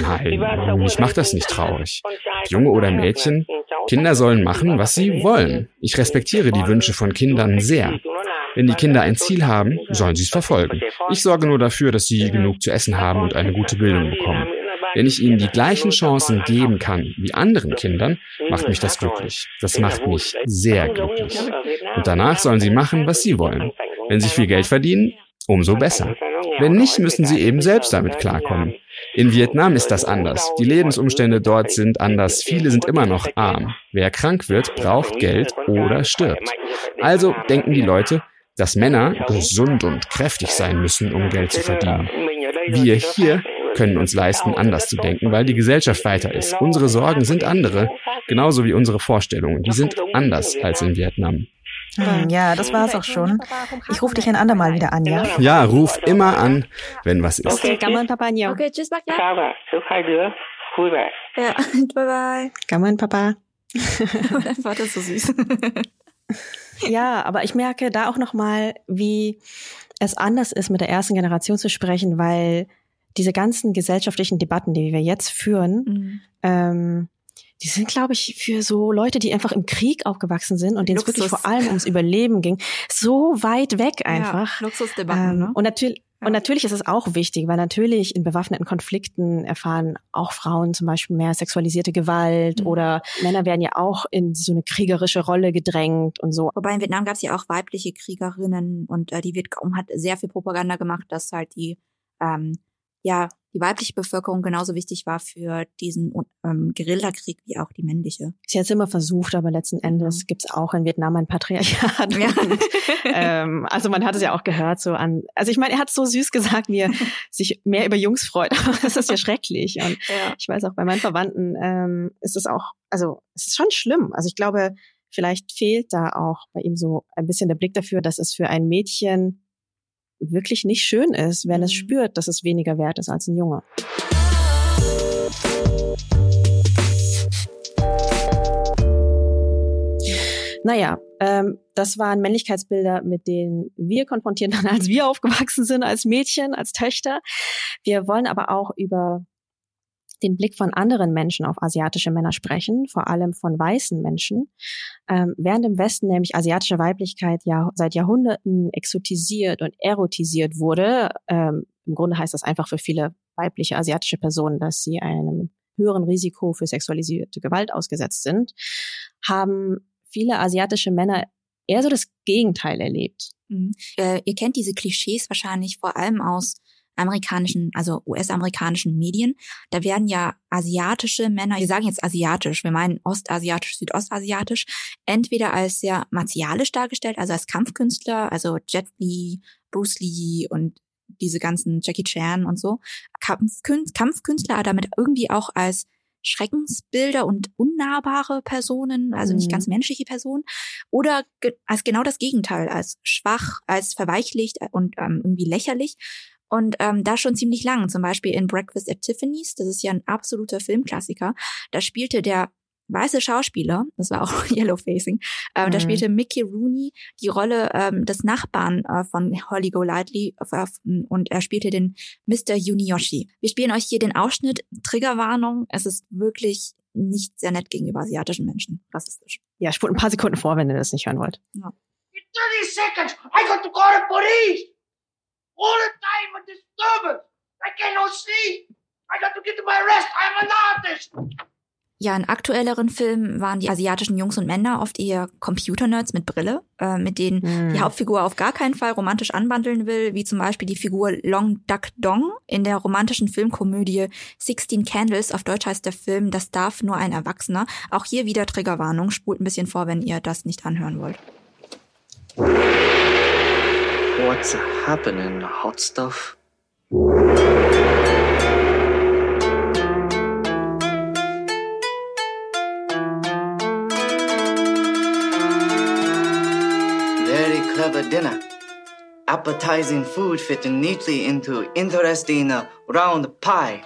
Nein, mich macht das nicht traurig. Junge oder Mädchen, Kinder sollen machen, was sie wollen. Ich respektiere die Wünsche von Kindern sehr. Wenn die Kinder ein Ziel haben, sollen sie es verfolgen. Ich sorge nur dafür, dass sie genug zu essen haben und eine gute Bildung bekommen. Wenn ich ihnen die gleichen Chancen geben kann wie anderen Kindern, macht mich das glücklich. Das macht mich sehr glücklich. Und danach sollen sie machen, was sie wollen. Wenn sie viel Geld verdienen, umso besser. Wenn nicht, müssen sie eben selbst damit klarkommen. In Vietnam ist das anders. Die Lebensumstände dort sind anders. Viele sind immer noch arm. Wer krank wird, braucht Geld oder stirbt. Also denken die Leute, dass Männer gesund und kräftig sein müssen, um Geld zu verdienen. Wir hier können uns leisten, anders zu denken, weil die Gesellschaft weiter ist. Unsere Sorgen sind andere, genauso wie unsere Vorstellungen. Die sind anders als in Vietnam. Hm, ja, das war's auch schon. Ich rufe dich ein andermal wieder an, ja? Ja, ruf immer an, wenn was ist. Okay, Papa. Okay, tschüss, vẻ. Ja, bye bye. Papa. War das so süß. Ja, aber ich merke da auch nochmal, wie es anders ist, mit der ersten Generation zu sprechen, weil diese ganzen gesellschaftlichen Debatten, die wir jetzt führen, Mhm. ähm, die sind, glaube ich, für so Leute, die einfach im Krieg aufgewachsen sind und denen es wirklich vor allem ums Überleben ging, so weit weg einfach. Ja, Luxusdebatten, Ähm, ne? und natürlich, Ja. und natürlich ist es auch wichtig, weil natürlich in bewaffneten Konflikten erfahren auch Frauen zum Beispiel mehr sexualisierte Gewalt Mhm. oder Männer werden ja auch in so eine kriegerische Rolle gedrängt und so. Wobei in Vietnam gab es ja auch weibliche Kriegerinnen und äh, die Vietcong hat sehr viel Propaganda gemacht, dass halt die ähm, ja die weibliche Bevölkerung genauso wichtig war für diesen ähm, Guerillakrieg wie auch die männliche. Ist jetzt immer versucht, aber letzten Endes gibt's auch in Vietnam ein Patriarchat. Ja. Und, ähm, also man hat es ja auch gehört so an. Also ich meine, er hat so süß gesagt, wie er sich mehr über Jungs freut. Aber das ist ja schrecklich. Und Ja. ich weiß auch bei meinen Verwandten ähm, ist es auch, also es ist schon schlimm. Also ich glaube, vielleicht fehlt da auch bei ihm so ein bisschen der Blick dafür, dass es für ein Mädchen wirklich nicht schön ist, wenn es Mhm. spürt, dass es weniger wert ist als ein Junge. Naja, ähm, das waren Männlichkeitsbilder, mit denen wir konfrontiert waren, als wir aufgewachsen sind, als Mädchen, als Töchter. Wir wollen aber auch über den Blick von anderen Menschen auf asiatische Männer sprechen, vor allem von weißen Menschen. Ähm, während im Westen nämlich asiatische Weiblichkeit ja seit Jahrhunderten exotisiert und erotisiert wurde, ähm, im Grunde heißt das einfach für viele weibliche asiatische Personen, dass sie einem höheren Risiko für sexualisierte Gewalt ausgesetzt sind, haben viele asiatische Männer eher so das Gegenteil erlebt. Mhm. Äh, ihr kennt diese Klischees wahrscheinlich vor allem aus amerikanischen, also US-amerikanischen Medien. Da werden ja asiatische Männer, wir sagen jetzt asiatisch, wir meinen ostasiatisch, südostasiatisch, entweder als sehr martialisch dargestellt, also als Kampfkünstler, also Jet Li, Bruce Lee und diese ganzen Jackie Chan und so. Kampfkün Kampfkünstler, aber damit irgendwie auch als Schreckensbilder und unnahbare Personen, also nicht Mhm. ganz menschliche Personen, oder ge als genau das Gegenteil, als schwach, als verweichlicht und ähm, irgendwie lächerlich. Und ähm, da schon ziemlich lang, zum Beispiel in Breakfast at Tiffany's, das ist ja ein absoluter Filmklassiker, da spielte der weiße Schauspieler, das war auch Yellowfacing, äh, da Mhm. spielte Mickey Rooney die Rolle ähm, des Nachbarn äh, von Holly Golightly äh, und er spielte den Mr. Yuniyoshi. Wir spielen euch hier den Ausschnitt, Triggerwarnung, es ist wirklich nicht sehr nett gegenüber asiatischen Menschen, rassistisch. Ja, spult ein paar Sekunden vor, wenn ihr das nicht hören wollt. In 30 seconds, I got to call the police. All the time a disturbance. I cannot sleep. I got to get to my rest. I'm an artist. Ja, in aktuelleren Filmen waren die asiatischen Jungs und Männer oft eher Computernerds mit Brille, äh, mit denen Hm. die Hauptfigur auf gar keinen Fall romantisch anbandeln will, wie zum Beispiel die Figur Long Duck Dong in der romantischen Filmkomödie Sixteen Candles. Auf Deutsch heißt der Film Das darf nur ein Erwachsener. Auch hier wieder Triggerwarnung. Spult ein bisschen vor, wenn ihr das nicht anhören wollt. What's happening, hot stuff? Very clever dinner. Appetizing food fitting neatly into interesting uh, round pie.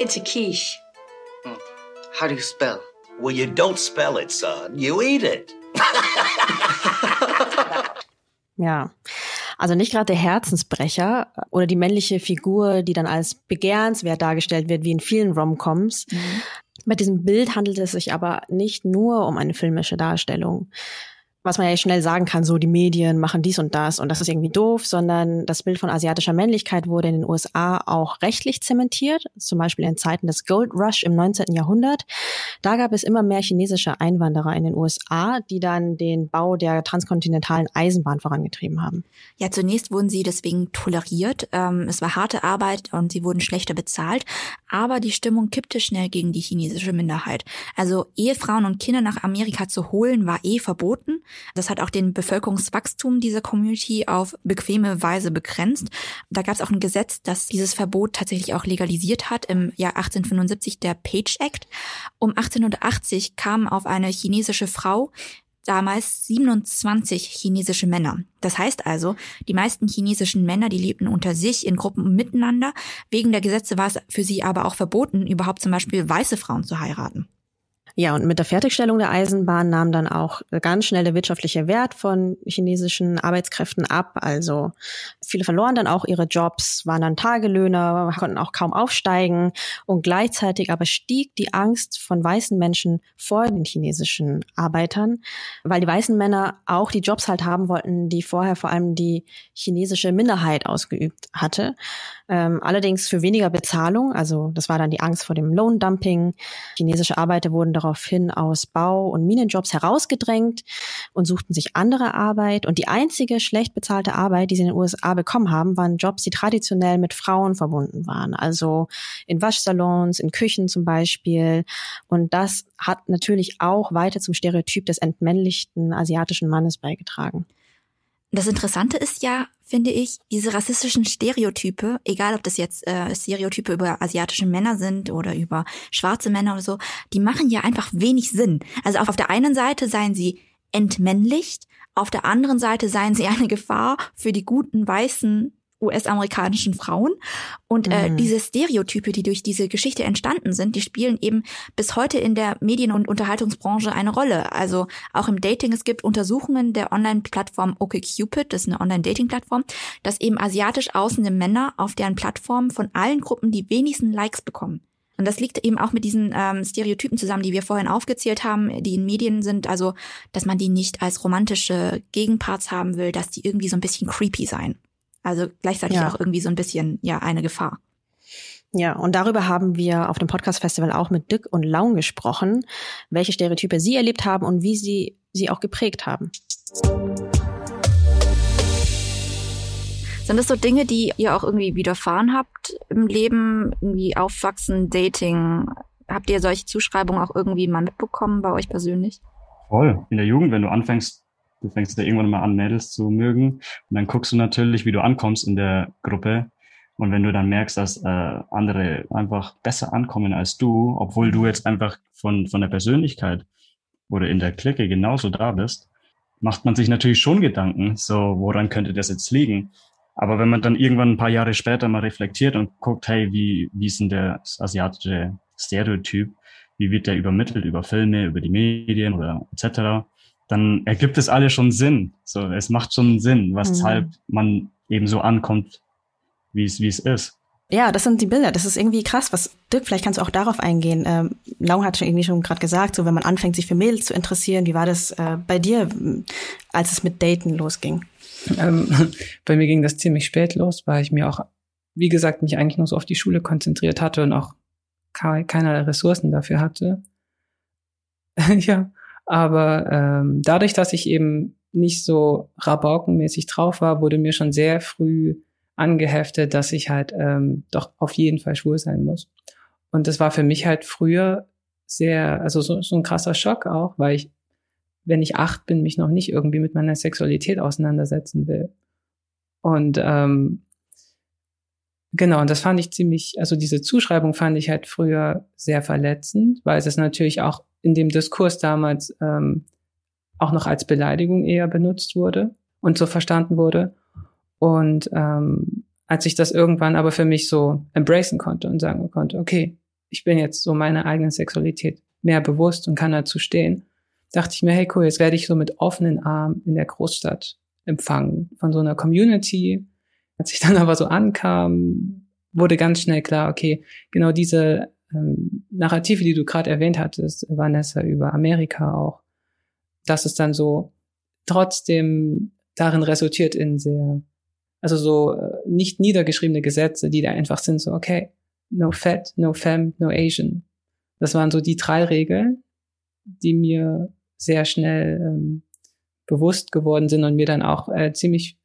It's a quiche. Hmm. How do you spell? Well, you don't spell it, son. You eat it. ja. Also nicht gerade der Herzensbrecher oder die männliche Figur, die dann als begehrenswert dargestellt wird, wie in vielen Romcoms. Mhm. Bei diesem Bild handelt es sich aber nicht nur um eine filmische Darstellung was man ja schnell sagen kann, so die Medien machen dies und das und das ist irgendwie doof, sondern das Bild von asiatischer Männlichkeit wurde in den USA auch rechtlich zementiert, zum Beispiel in Zeiten des Gold Rush im 19. Jahrhundert. Da gab es immer mehr chinesische Einwanderer in den USA, die dann den Bau der transkontinentalen Eisenbahn vorangetrieben haben. Ja, zunächst wurden sie deswegen toleriert. Ähm, es war harte Arbeit und sie wurden schlechter bezahlt, aber die Stimmung kippte schnell gegen die chinesische Minderheit. Also Ehefrauen und Kinder nach Amerika zu holen war eh verboten. Das hat auch den Bevölkerungswachstum dieser Community auf bequeme Weise begrenzt. Da gab es auch ein Gesetz, das dieses Verbot tatsächlich auch legalisiert hat im Jahr 1875, der Page Act. Um 1880 kamen auf eine chinesische Frau damals 27 chinesische Männer. Das heißt also, die meisten chinesischen Männer, die lebten unter sich in Gruppen miteinander. Wegen der Gesetze war es für sie aber auch verboten, überhaupt zum Beispiel weiße Frauen zu heiraten. Ja, und mit der Fertigstellung der Eisenbahn nahm dann auch ganz schnell der wirtschaftliche Wert von chinesischen Arbeitskräften ab. Also viele verloren dann auch ihre Jobs, waren dann Tagelöhner, konnten auch kaum aufsteigen. Und gleichzeitig aber stieg die Angst von weißen Menschen vor den chinesischen Arbeitern, weil die weißen Männer auch die Jobs halt haben wollten, die vorher vor allem die chinesische Minderheit ausgeübt hatte. Ähm, allerdings für weniger Bezahlung. Also das war dann die Angst vor dem Lohndumping. Chinesische Arbeiter wurden daraufhin aus Bau- und Minenjobs herausgedrängt und suchten sich andere Arbeit. Und die einzige schlecht bezahlte Arbeit, die sie in den USA bekommen haben, waren Jobs, die traditionell mit Frauen verbunden waren. Also in Waschsalons, in Küchen zum Beispiel. Und das hat natürlich auch weiter zum Stereotyp des entmännlichten asiatischen Mannes beigetragen. Das Interessante ist ja, finde ich, diese rassistischen Stereotype, egal ob das jetzt äh, Stereotype über asiatische Männer sind oder über schwarze Männer oder so, die machen ja einfach wenig Sinn. Also auf der einen Seite seien sie entmännlicht, auf der anderen Seite seien sie eine Gefahr für die guten weißen US-amerikanischen Frauen. Und äh, mhm. diese Stereotype, die durch diese Geschichte entstanden sind, die spielen eben bis heute in der Medien- und Unterhaltungsbranche eine Rolle. Also auch im Dating, es gibt Untersuchungen der Online-Plattform OkCupid, das ist eine Online-Dating-Plattform, dass eben asiatisch aussehende Männer auf deren Plattform von allen Gruppen die wenigsten Likes bekommen. Und das liegt eben auch mit diesen ähm, Stereotypen zusammen, die wir vorhin aufgezählt haben, die in Medien sind. Also, dass man die nicht als romantische Gegenparts haben will, dass die irgendwie so ein bisschen creepy sein. Also gleichzeitig ja. auch irgendwie so ein bisschen ja eine Gefahr. Ja, und darüber haben wir auf dem Podcast-Festival auch mit Dick und Laun gesprochen, welche Stereotype sie erlebt haben und wie sie sie auch geprägt haben. Sind das so Dinge, die ihr auch irgendwie widerfahren habt im Leben, irgendwie aufwachsen, Dating? Habt ihr solche Zuschreibungen auch irgendwie mal mitbekommen bei euch persönlich? Voll. In der Jugend, wenn du anfängst, du fängst ja irgendwann mal an, Mädels zu mögen. Und dann guckst du natürlich, wie du ankommst in der Gruppe. Und wenn du dann merkst, dass äh, andere einfach besser ankommen als du, obwohl du jetzt einfach von, von der Persönlichkeit oder in der Clique genauso da bist, macht man sich natürlich schon Gedanken, so woran könnte das jetzt liegen. Aber wenn man dann irgendwann ein paar Jahre später mal reflektiert und guckt, hey, wie, wie ist denn der asiatische Stereotyp, wie wird der übermittelt über Filme, über die Medien oder etc., dann ergibt es alles schon Sinn. So, es macht schon Sinn, weshalb mhm. man eben so ankommt, wie es, wie es ist. Ja, das sind die Bilder. Das ist irgendwie krass. Was Dirk, vielleicht kannst du auch darauf eingehen. Ähm, Lau hat schon irgendwie schon gerade gesagt, so wenn man anfängt, sich für Mädels zu interessieren, wie war das äh, bei dir, als es mit Daten losging? Ähm, bei mir ging das ziemlich spät los, weil ich mir auch, wie gesagt, mich eigentlich nur so auf die Schule konzentriert hatte und auch keinerlei Ressourcen dafür hatte. ja, aber ähm, dadurch, dass ich eben nicht so rabaukenmäßig drauf war, wurde mir schon sehr früh angeheftet, dass ich halt ähm, doch auf jeden Fall schwul sein muss. Und das war für mich halt früher sehr, also so, so ein krasser Schock auch, weil ich, wenn ich acht bin, mich noch nicht irgendwie mit meiner Sexualität auseinandersetzen will. Und ähm, genau, und das fand ich ziemlich, also diese Zuschreibung fand ich halt früher sehr verletzend, weil es natürlich auch in dem Diskurs damals ähm, auch noch als Beleidigung eher benutzt wurde und so verstanden wurde. Und ähm, als ich das irgendwann aber für mich so embracen konnte und sagen konnte, okay, ich bin jetzt so meiner eigenen Sexualität mehr bewusst und kann dazu stehen, dachte ich mir, hey cool, jetzt werde ich so mit offenen Armen in der Großstadt empfangen von so einer Community. Als ich dann aber so ankam, wurde ganz schnell klar, okay, genau diese ähm, Narrative, die du gerade erwähnt hattest, Vanessa, über Amerika auch, dass es dann so trotzdem darin resultiert in sehr, also so äh, nicht niedergeschriebene Gesetze, die da einfach sind, so, okay, no fat, no femme, no Asian. Das waren so die drei Regeln, die mir sehr schnell ähm, bewusst geworden sind und mir dann auch äh, ziemlich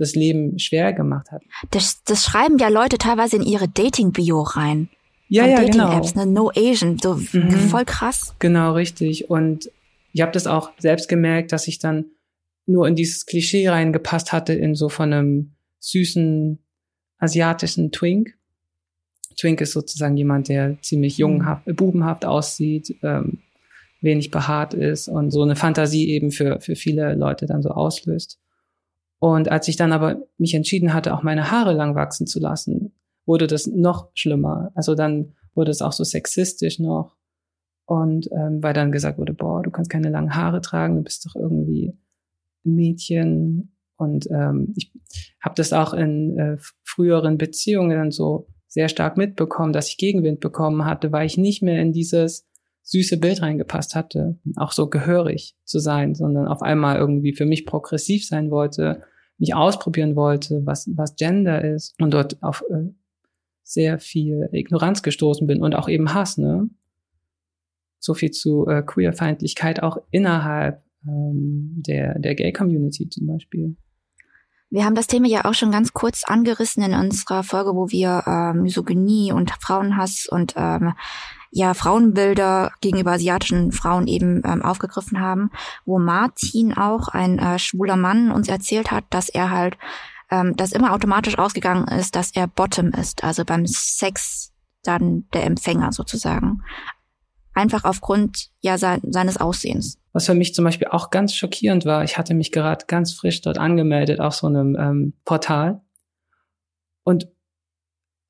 das Leben schwer gemacht hat. Das, das schreiben ja Leute teilweise in ihre Dating-Bio rein. Ja, ja, Dating genau. Ne? No Asian, so mhm. voll krass. Genau, richtig. Und ich habe das auch selbst gemerkt, dass ich dann nur in dieses Klischee reingepasst hatte, in so von einem süßen asiatischen Twink. Twink ist sozusagen jemand, der ziemlich junghaft, mhm. bubenhaft aussieht, ähm, wenig behaart ist und so eine Fantasie eben für, für viele Leute dann so auslöst. Und als ich dann aber mich entschieden hatte, auch meine Haare lang wachsen zu lassen, wurde das noch schlimmer. Also dann wurde es auch so sexistisch noch. Und ähm, weil dann gesagt wurde, boah, du kannst keine langen Haare tragen, du bist doch irgendwie ein Mädchen. Und ähm, ich habe das auch in äh, früheren Beziehungen dann so sehr stark mitbekommen, dass ich Gegenwind bekommen hatte, weil ich nicht mehr in dieses süße Bild reingepasst hatte, auch so gehörig zu sein, sondern auf einmal irgendwie für mich progressiv sein wollte, mich ausprobieren wollte, was, was Gender ist und dort auf äh, sehr viel Ignoranz gestoßen bin und auch eben Hass, ne? So viel zu äh, Queerfeindlichkeit auch innerhalb ähm, der, der Gay-Community zum Beispiel. Wir haben das Thema ja auch schon ganz kurz angerissen in unserer Folge, wo wir äh, Misogynie und Frauenhass und ähm, ja Frauenbilder gegenüber asiatischen Frauen eben ähm, aufgegriffen haben, wo Martin auch ein äh, schwuler Mann uns erzählt hat, dass er halt ähm, dass immer automatisch ausgegangen ist, dass er Bottom ist, also beim Sex dann der Empfänger sozusagen. Einfach aufgrund ja se seines Aussehens. Was für mich zum Beispiel auch ganz schockierend war, ich hatte mich gerade ganz frisch dort angemeldet auf so einem ähm, Portal und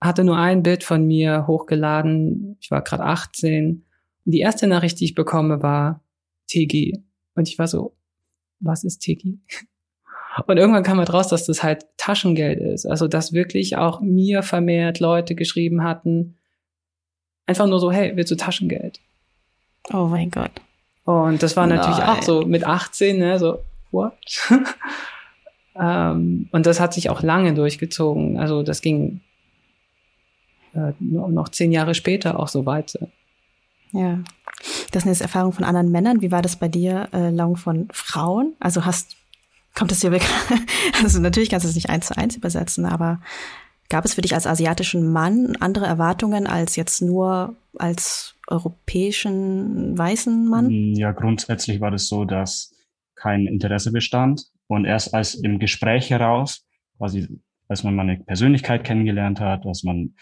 hatte nur ein Bild von mir hochgeladen. Ich war gerade 18. Und die erste Nachricht, die ich bekomme, war TG. Und ich war so, was ist TG? Und irgendwann kam halt raus, dass das halt Taschengeld ist. Also, dass wirklich auch mir vermehrt Leute geschrieben hatten, einfach nur so, hey, willst du Taschengeld? Oh mein Gott. Und das war natürlich Nein. auch so mit 18, ne, so, what? ähm, und das hat sich auch lange durchgezogen. Also, das ging äh, noch zehn Jahre später auch so weiter. Ja. Das sind jetzt Erfahrungen von anderen Männern. Wie war das bei dir, äh, Long, von Frauen? Also hast, kommt es dir wirklich, also natürlich kannst du es nicht eins zu eins übersetzen, aber gab es für dich als asiatischen Mann andere Erwartungen als jetzt nur als europäischen weißen Mann? Ja, grundsätzlich war das so, dass kein Interesse bestand und erst als im Gespräch heraus, quasi, als man meine Persönlichkeit kennengelernt hat, dass man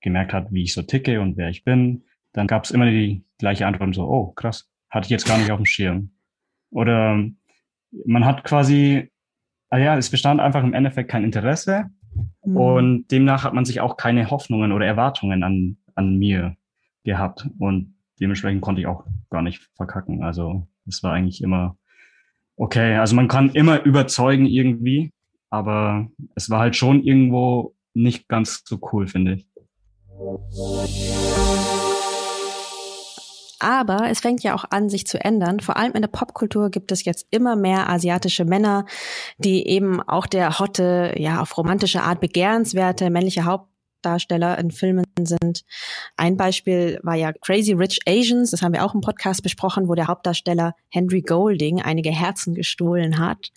gemerkt hat, wie ich so ticke und wer ich bin, dann gab es immer die gleiche Antwort so, oh krass, hatte ich jetzt gar nicht auf dem Schirm. Oder man hat quasi, ah ja, es bestand einfach im Endeffekt kein Interesse mhm. und demnach hat man sich auch keine Hoffnungen oder Erwartungen an, an mir gehabt und dementsprechend konnte ich auch gar nicht verkacken. Also es war eigentlich immer okay. Also man kann immer überzeugen irgendwie, aber es war halt schon irgendwo nicht ganz so cool, finde ich. Aber es fängt ja auch an, sich zu ändern. Vor allem in der Popkultur gibt es jetzt immer mehr asiatische Männer, die eben auch der hotte, ja, auf romantische Art begehrenswerte männliche Haupt Darsteller in Filmen sind. Ein Beispiel war ja Crazy Rich Asians, das haben wir auch im Podcast besprochen, wo der Hauptdarsteller Henry Golding einige Herzen gestohlen hat.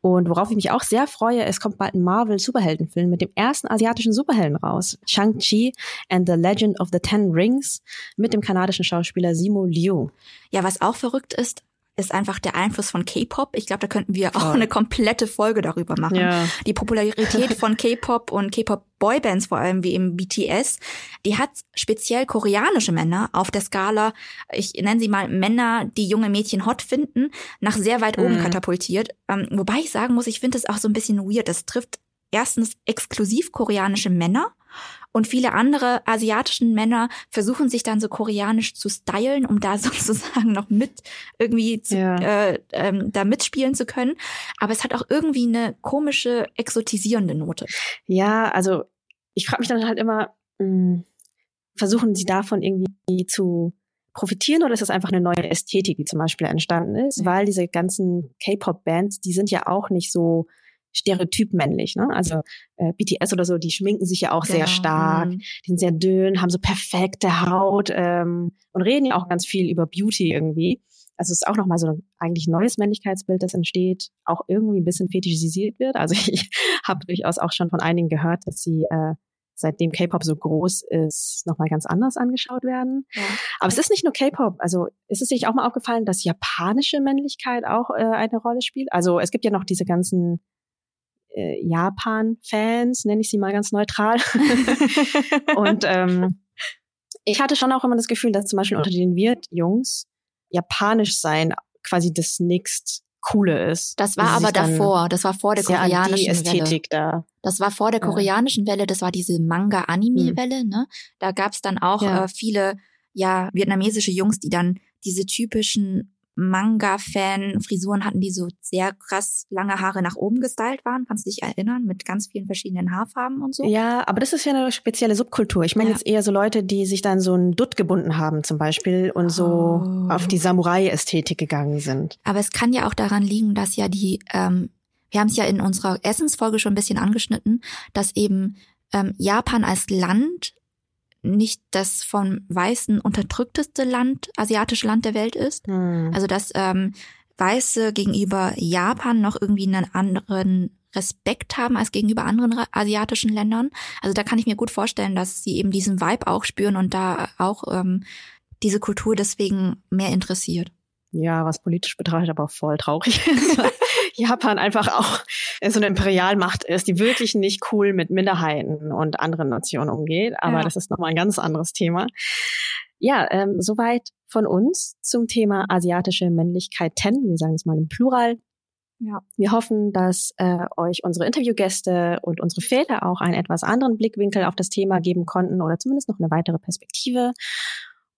Und worauf ich mich auch sehr freue, es kommt bald ein Marvel-Superheldenfilm mit dem ersten asiatischen Superhelden raus. Shang-Chi and the Legend of the Ten Rings mit dem kanadischen Schauspieler Simu Liu. Ja, was auch verrückt ist, ist einfach der Einfluss von K-Pop. Ich glaube, da könnten wir auch eine komplette Folge darüber machen. Ja. Die Popularität von K-Pop und K-Pop-Boybands, vor allem wie im BTS, die hat speziell koreanische Männer auf der Skala, ich nenne sie mal Männer, die junge Mädchen hot finden, nach sehr weit oben Mhm. katapultiert. Ähm, wobei ich sagen muss, ich finde das auch so ein bisschen weird. Das trifft erstens exklusiv koreanische Männer und viele andere asiatischen Männer versuchen sich dann so koreanisch zu stylen, um da sozusagen noch mit irgendwie zu, Ja. äh, ähm, da mitspielen zu können. Aber es hat auch irgendwie eine komische, exotisierende Note. Ja, also ich frage mich dann halt immer, mh, versuchen sie davon irgendwie zu profitieren oder ist das einfach eine neue Ästhetik, die zum Beispiel entstanden ist? Weil diese ganzen K-Pop-Bands, die sind ja auch nicht so stereotyp männlich, ne? Also äh, BTS oder so, die schminken sich ja auch sehr Genau. stark, Mhm. die sind sehr dünn, haben so perfekte Haut ähm, und reden ja auch ganz viel über Beauty irgendwie. Also es ist auch nochmal so ein eigentlich neues Männlichkeitsbild, das entsteht, auch irgendwie ein bisschen fetischisiert wird. Also ich habe durchaus auch schon von einigen gehört, dass sie äh, seitdem K-Pop so groß ist, nochmal ganz anders angeschaut werden. Aber es ist nicht nur K-Pop. Also ist es sich auch mal aufgefallen, dass japanische Männlichkeit auch äh, eine Rolle spielt? Also es gibt ja noch diese ganzen äh, Japan-Fans, nenne ich sie mal ganz neutral. Und ähm, ich hatte schon auch immer das Gefühl, dass zum Beispiel unter den Wirt-Jungs japanisch sein quasi das nächst Coole ist. Das war aber davor, das war vor der koreanischen Ästhetik Welle. da. Das war vor der Ja. koreanischen Welle, das war diese Manga-Anime-Welle, ne? Da gab's dann auch Ja. äh, viele ja vietnamesische Jungs, die dann diese typischen Manga-Fan-Frisuren hatten, die so sehr krass lange Haare nach oben gestylt waren. Kannst du dich erinnern? Mit ganz vielen verschiedenen Haarfarben und so. Ja, aber das ist ja eine spezielle Subkultur. Ich meine Ja. jetzt eher so Leute, die sich dann so ein Dutt gebunden haben zum Beispiel und so Oh. auf die Samurai-Ästhetik gegangen sind. Aber es kann ja auch daran liegen, dass ja die, ähm, wir haben es ja in unserer Essensfolge schon ein bisschen angeschnitten, dass eben ähm, Japan als Land nicht das von Weißen unterdrückteste Land, asiatische Land der Welt ist. Hm. Also dass ähm, Weiße gegenüber Japan noch irgendwie einen anderen Respekt haben als gegenüber anderen asiatischen Ländern. Also da kann ich mir gut vorstellen, dass sie eben diesen Vibe auch spüren und da auch ähm, diese Kultur deswegen mehr interessiert. Ja, was politisch betrachtet aber auch voll traurig ist. Japan einfach auch so eine Imperialmacht ist, die wirklich nicht cool mit Minderheiten und anderen Nationen umgeht. Aber Ja. das ist nochmal ein ganz anderes Thema. Ja, ähm, soweit von uns zum Thema asiatische Männlichkeiten. Wir sagen es mal im Plural. Ja. Wir hoffen, dass äh, euch unsere Interviewgäste und unsere Väter auch einen etwas anderen Blickwinkel auf das Thema geben konnten oder zumindest noch eine weitere Perspektive.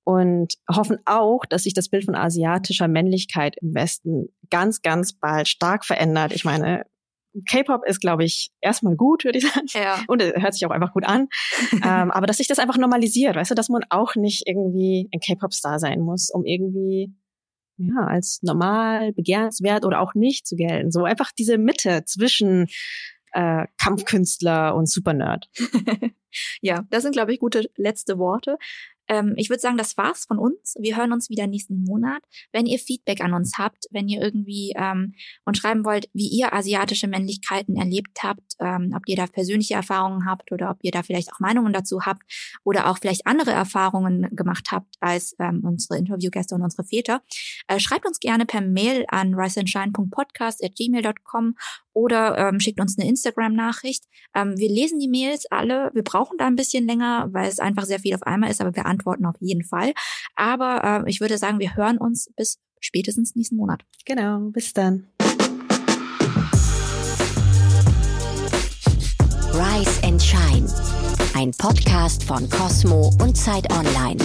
Und hoffen auch, dass sich das Bild von asiatischer Männlichkeit im Westen ganz, ganz bald stark verändert. Ich meine, K-Pop ist, glaube ich, erstmal gut, würde ich sagen. Ja. Und es hört sich auch einfach gut an. ähm, aber dass sich das einfach normalisiert, weißt du, dass man auch nicht irgendwie ein K-Pop-Star sein muss, um irgendwie ja, als normal, begehrenswert oder auch nicht zu gelten. So einfach diese Mitte zwischen äh, Kampfkünstler und Supernerd. Ja, das sind, glaube ich, gute letzte Worte. Ähm, ich würde sagen, das war's von uns. Wir hören uns wieder nächsten Monat. Wenn ihr Feedback an uns habt, wenn ihr irgendwie ähm, uns schreiben wollt, wie ihr asiatische Männlichkeiten erlebt habt, ähm, ob ihr da persönliche Erfahrungen habt oder ob ihr da vielleicht auch Meinungen dazu habt oder auch vielleicht andere Erfahrungen gemacht habt als ähm, unsere Interviewgäste und unsere Väter, äh, schreibt uns gerne per Mail an riceandshine.podcast.gmail.com oder ähm, schickt uns eine Instagram-Nachricht. Ähm, wir lesen die Mails alle. Wir brauchen da ein bisschen länger, weil es einfach sehr viel auf einmal ist, aber wir antworten auf jeden Fall. Aber äh, ich würde sagen, wir hören uns bis spätestens nächsten Monat. Genau, bis dann. Rise and Shine, ein Podcast von Cosmo und Zeit Online.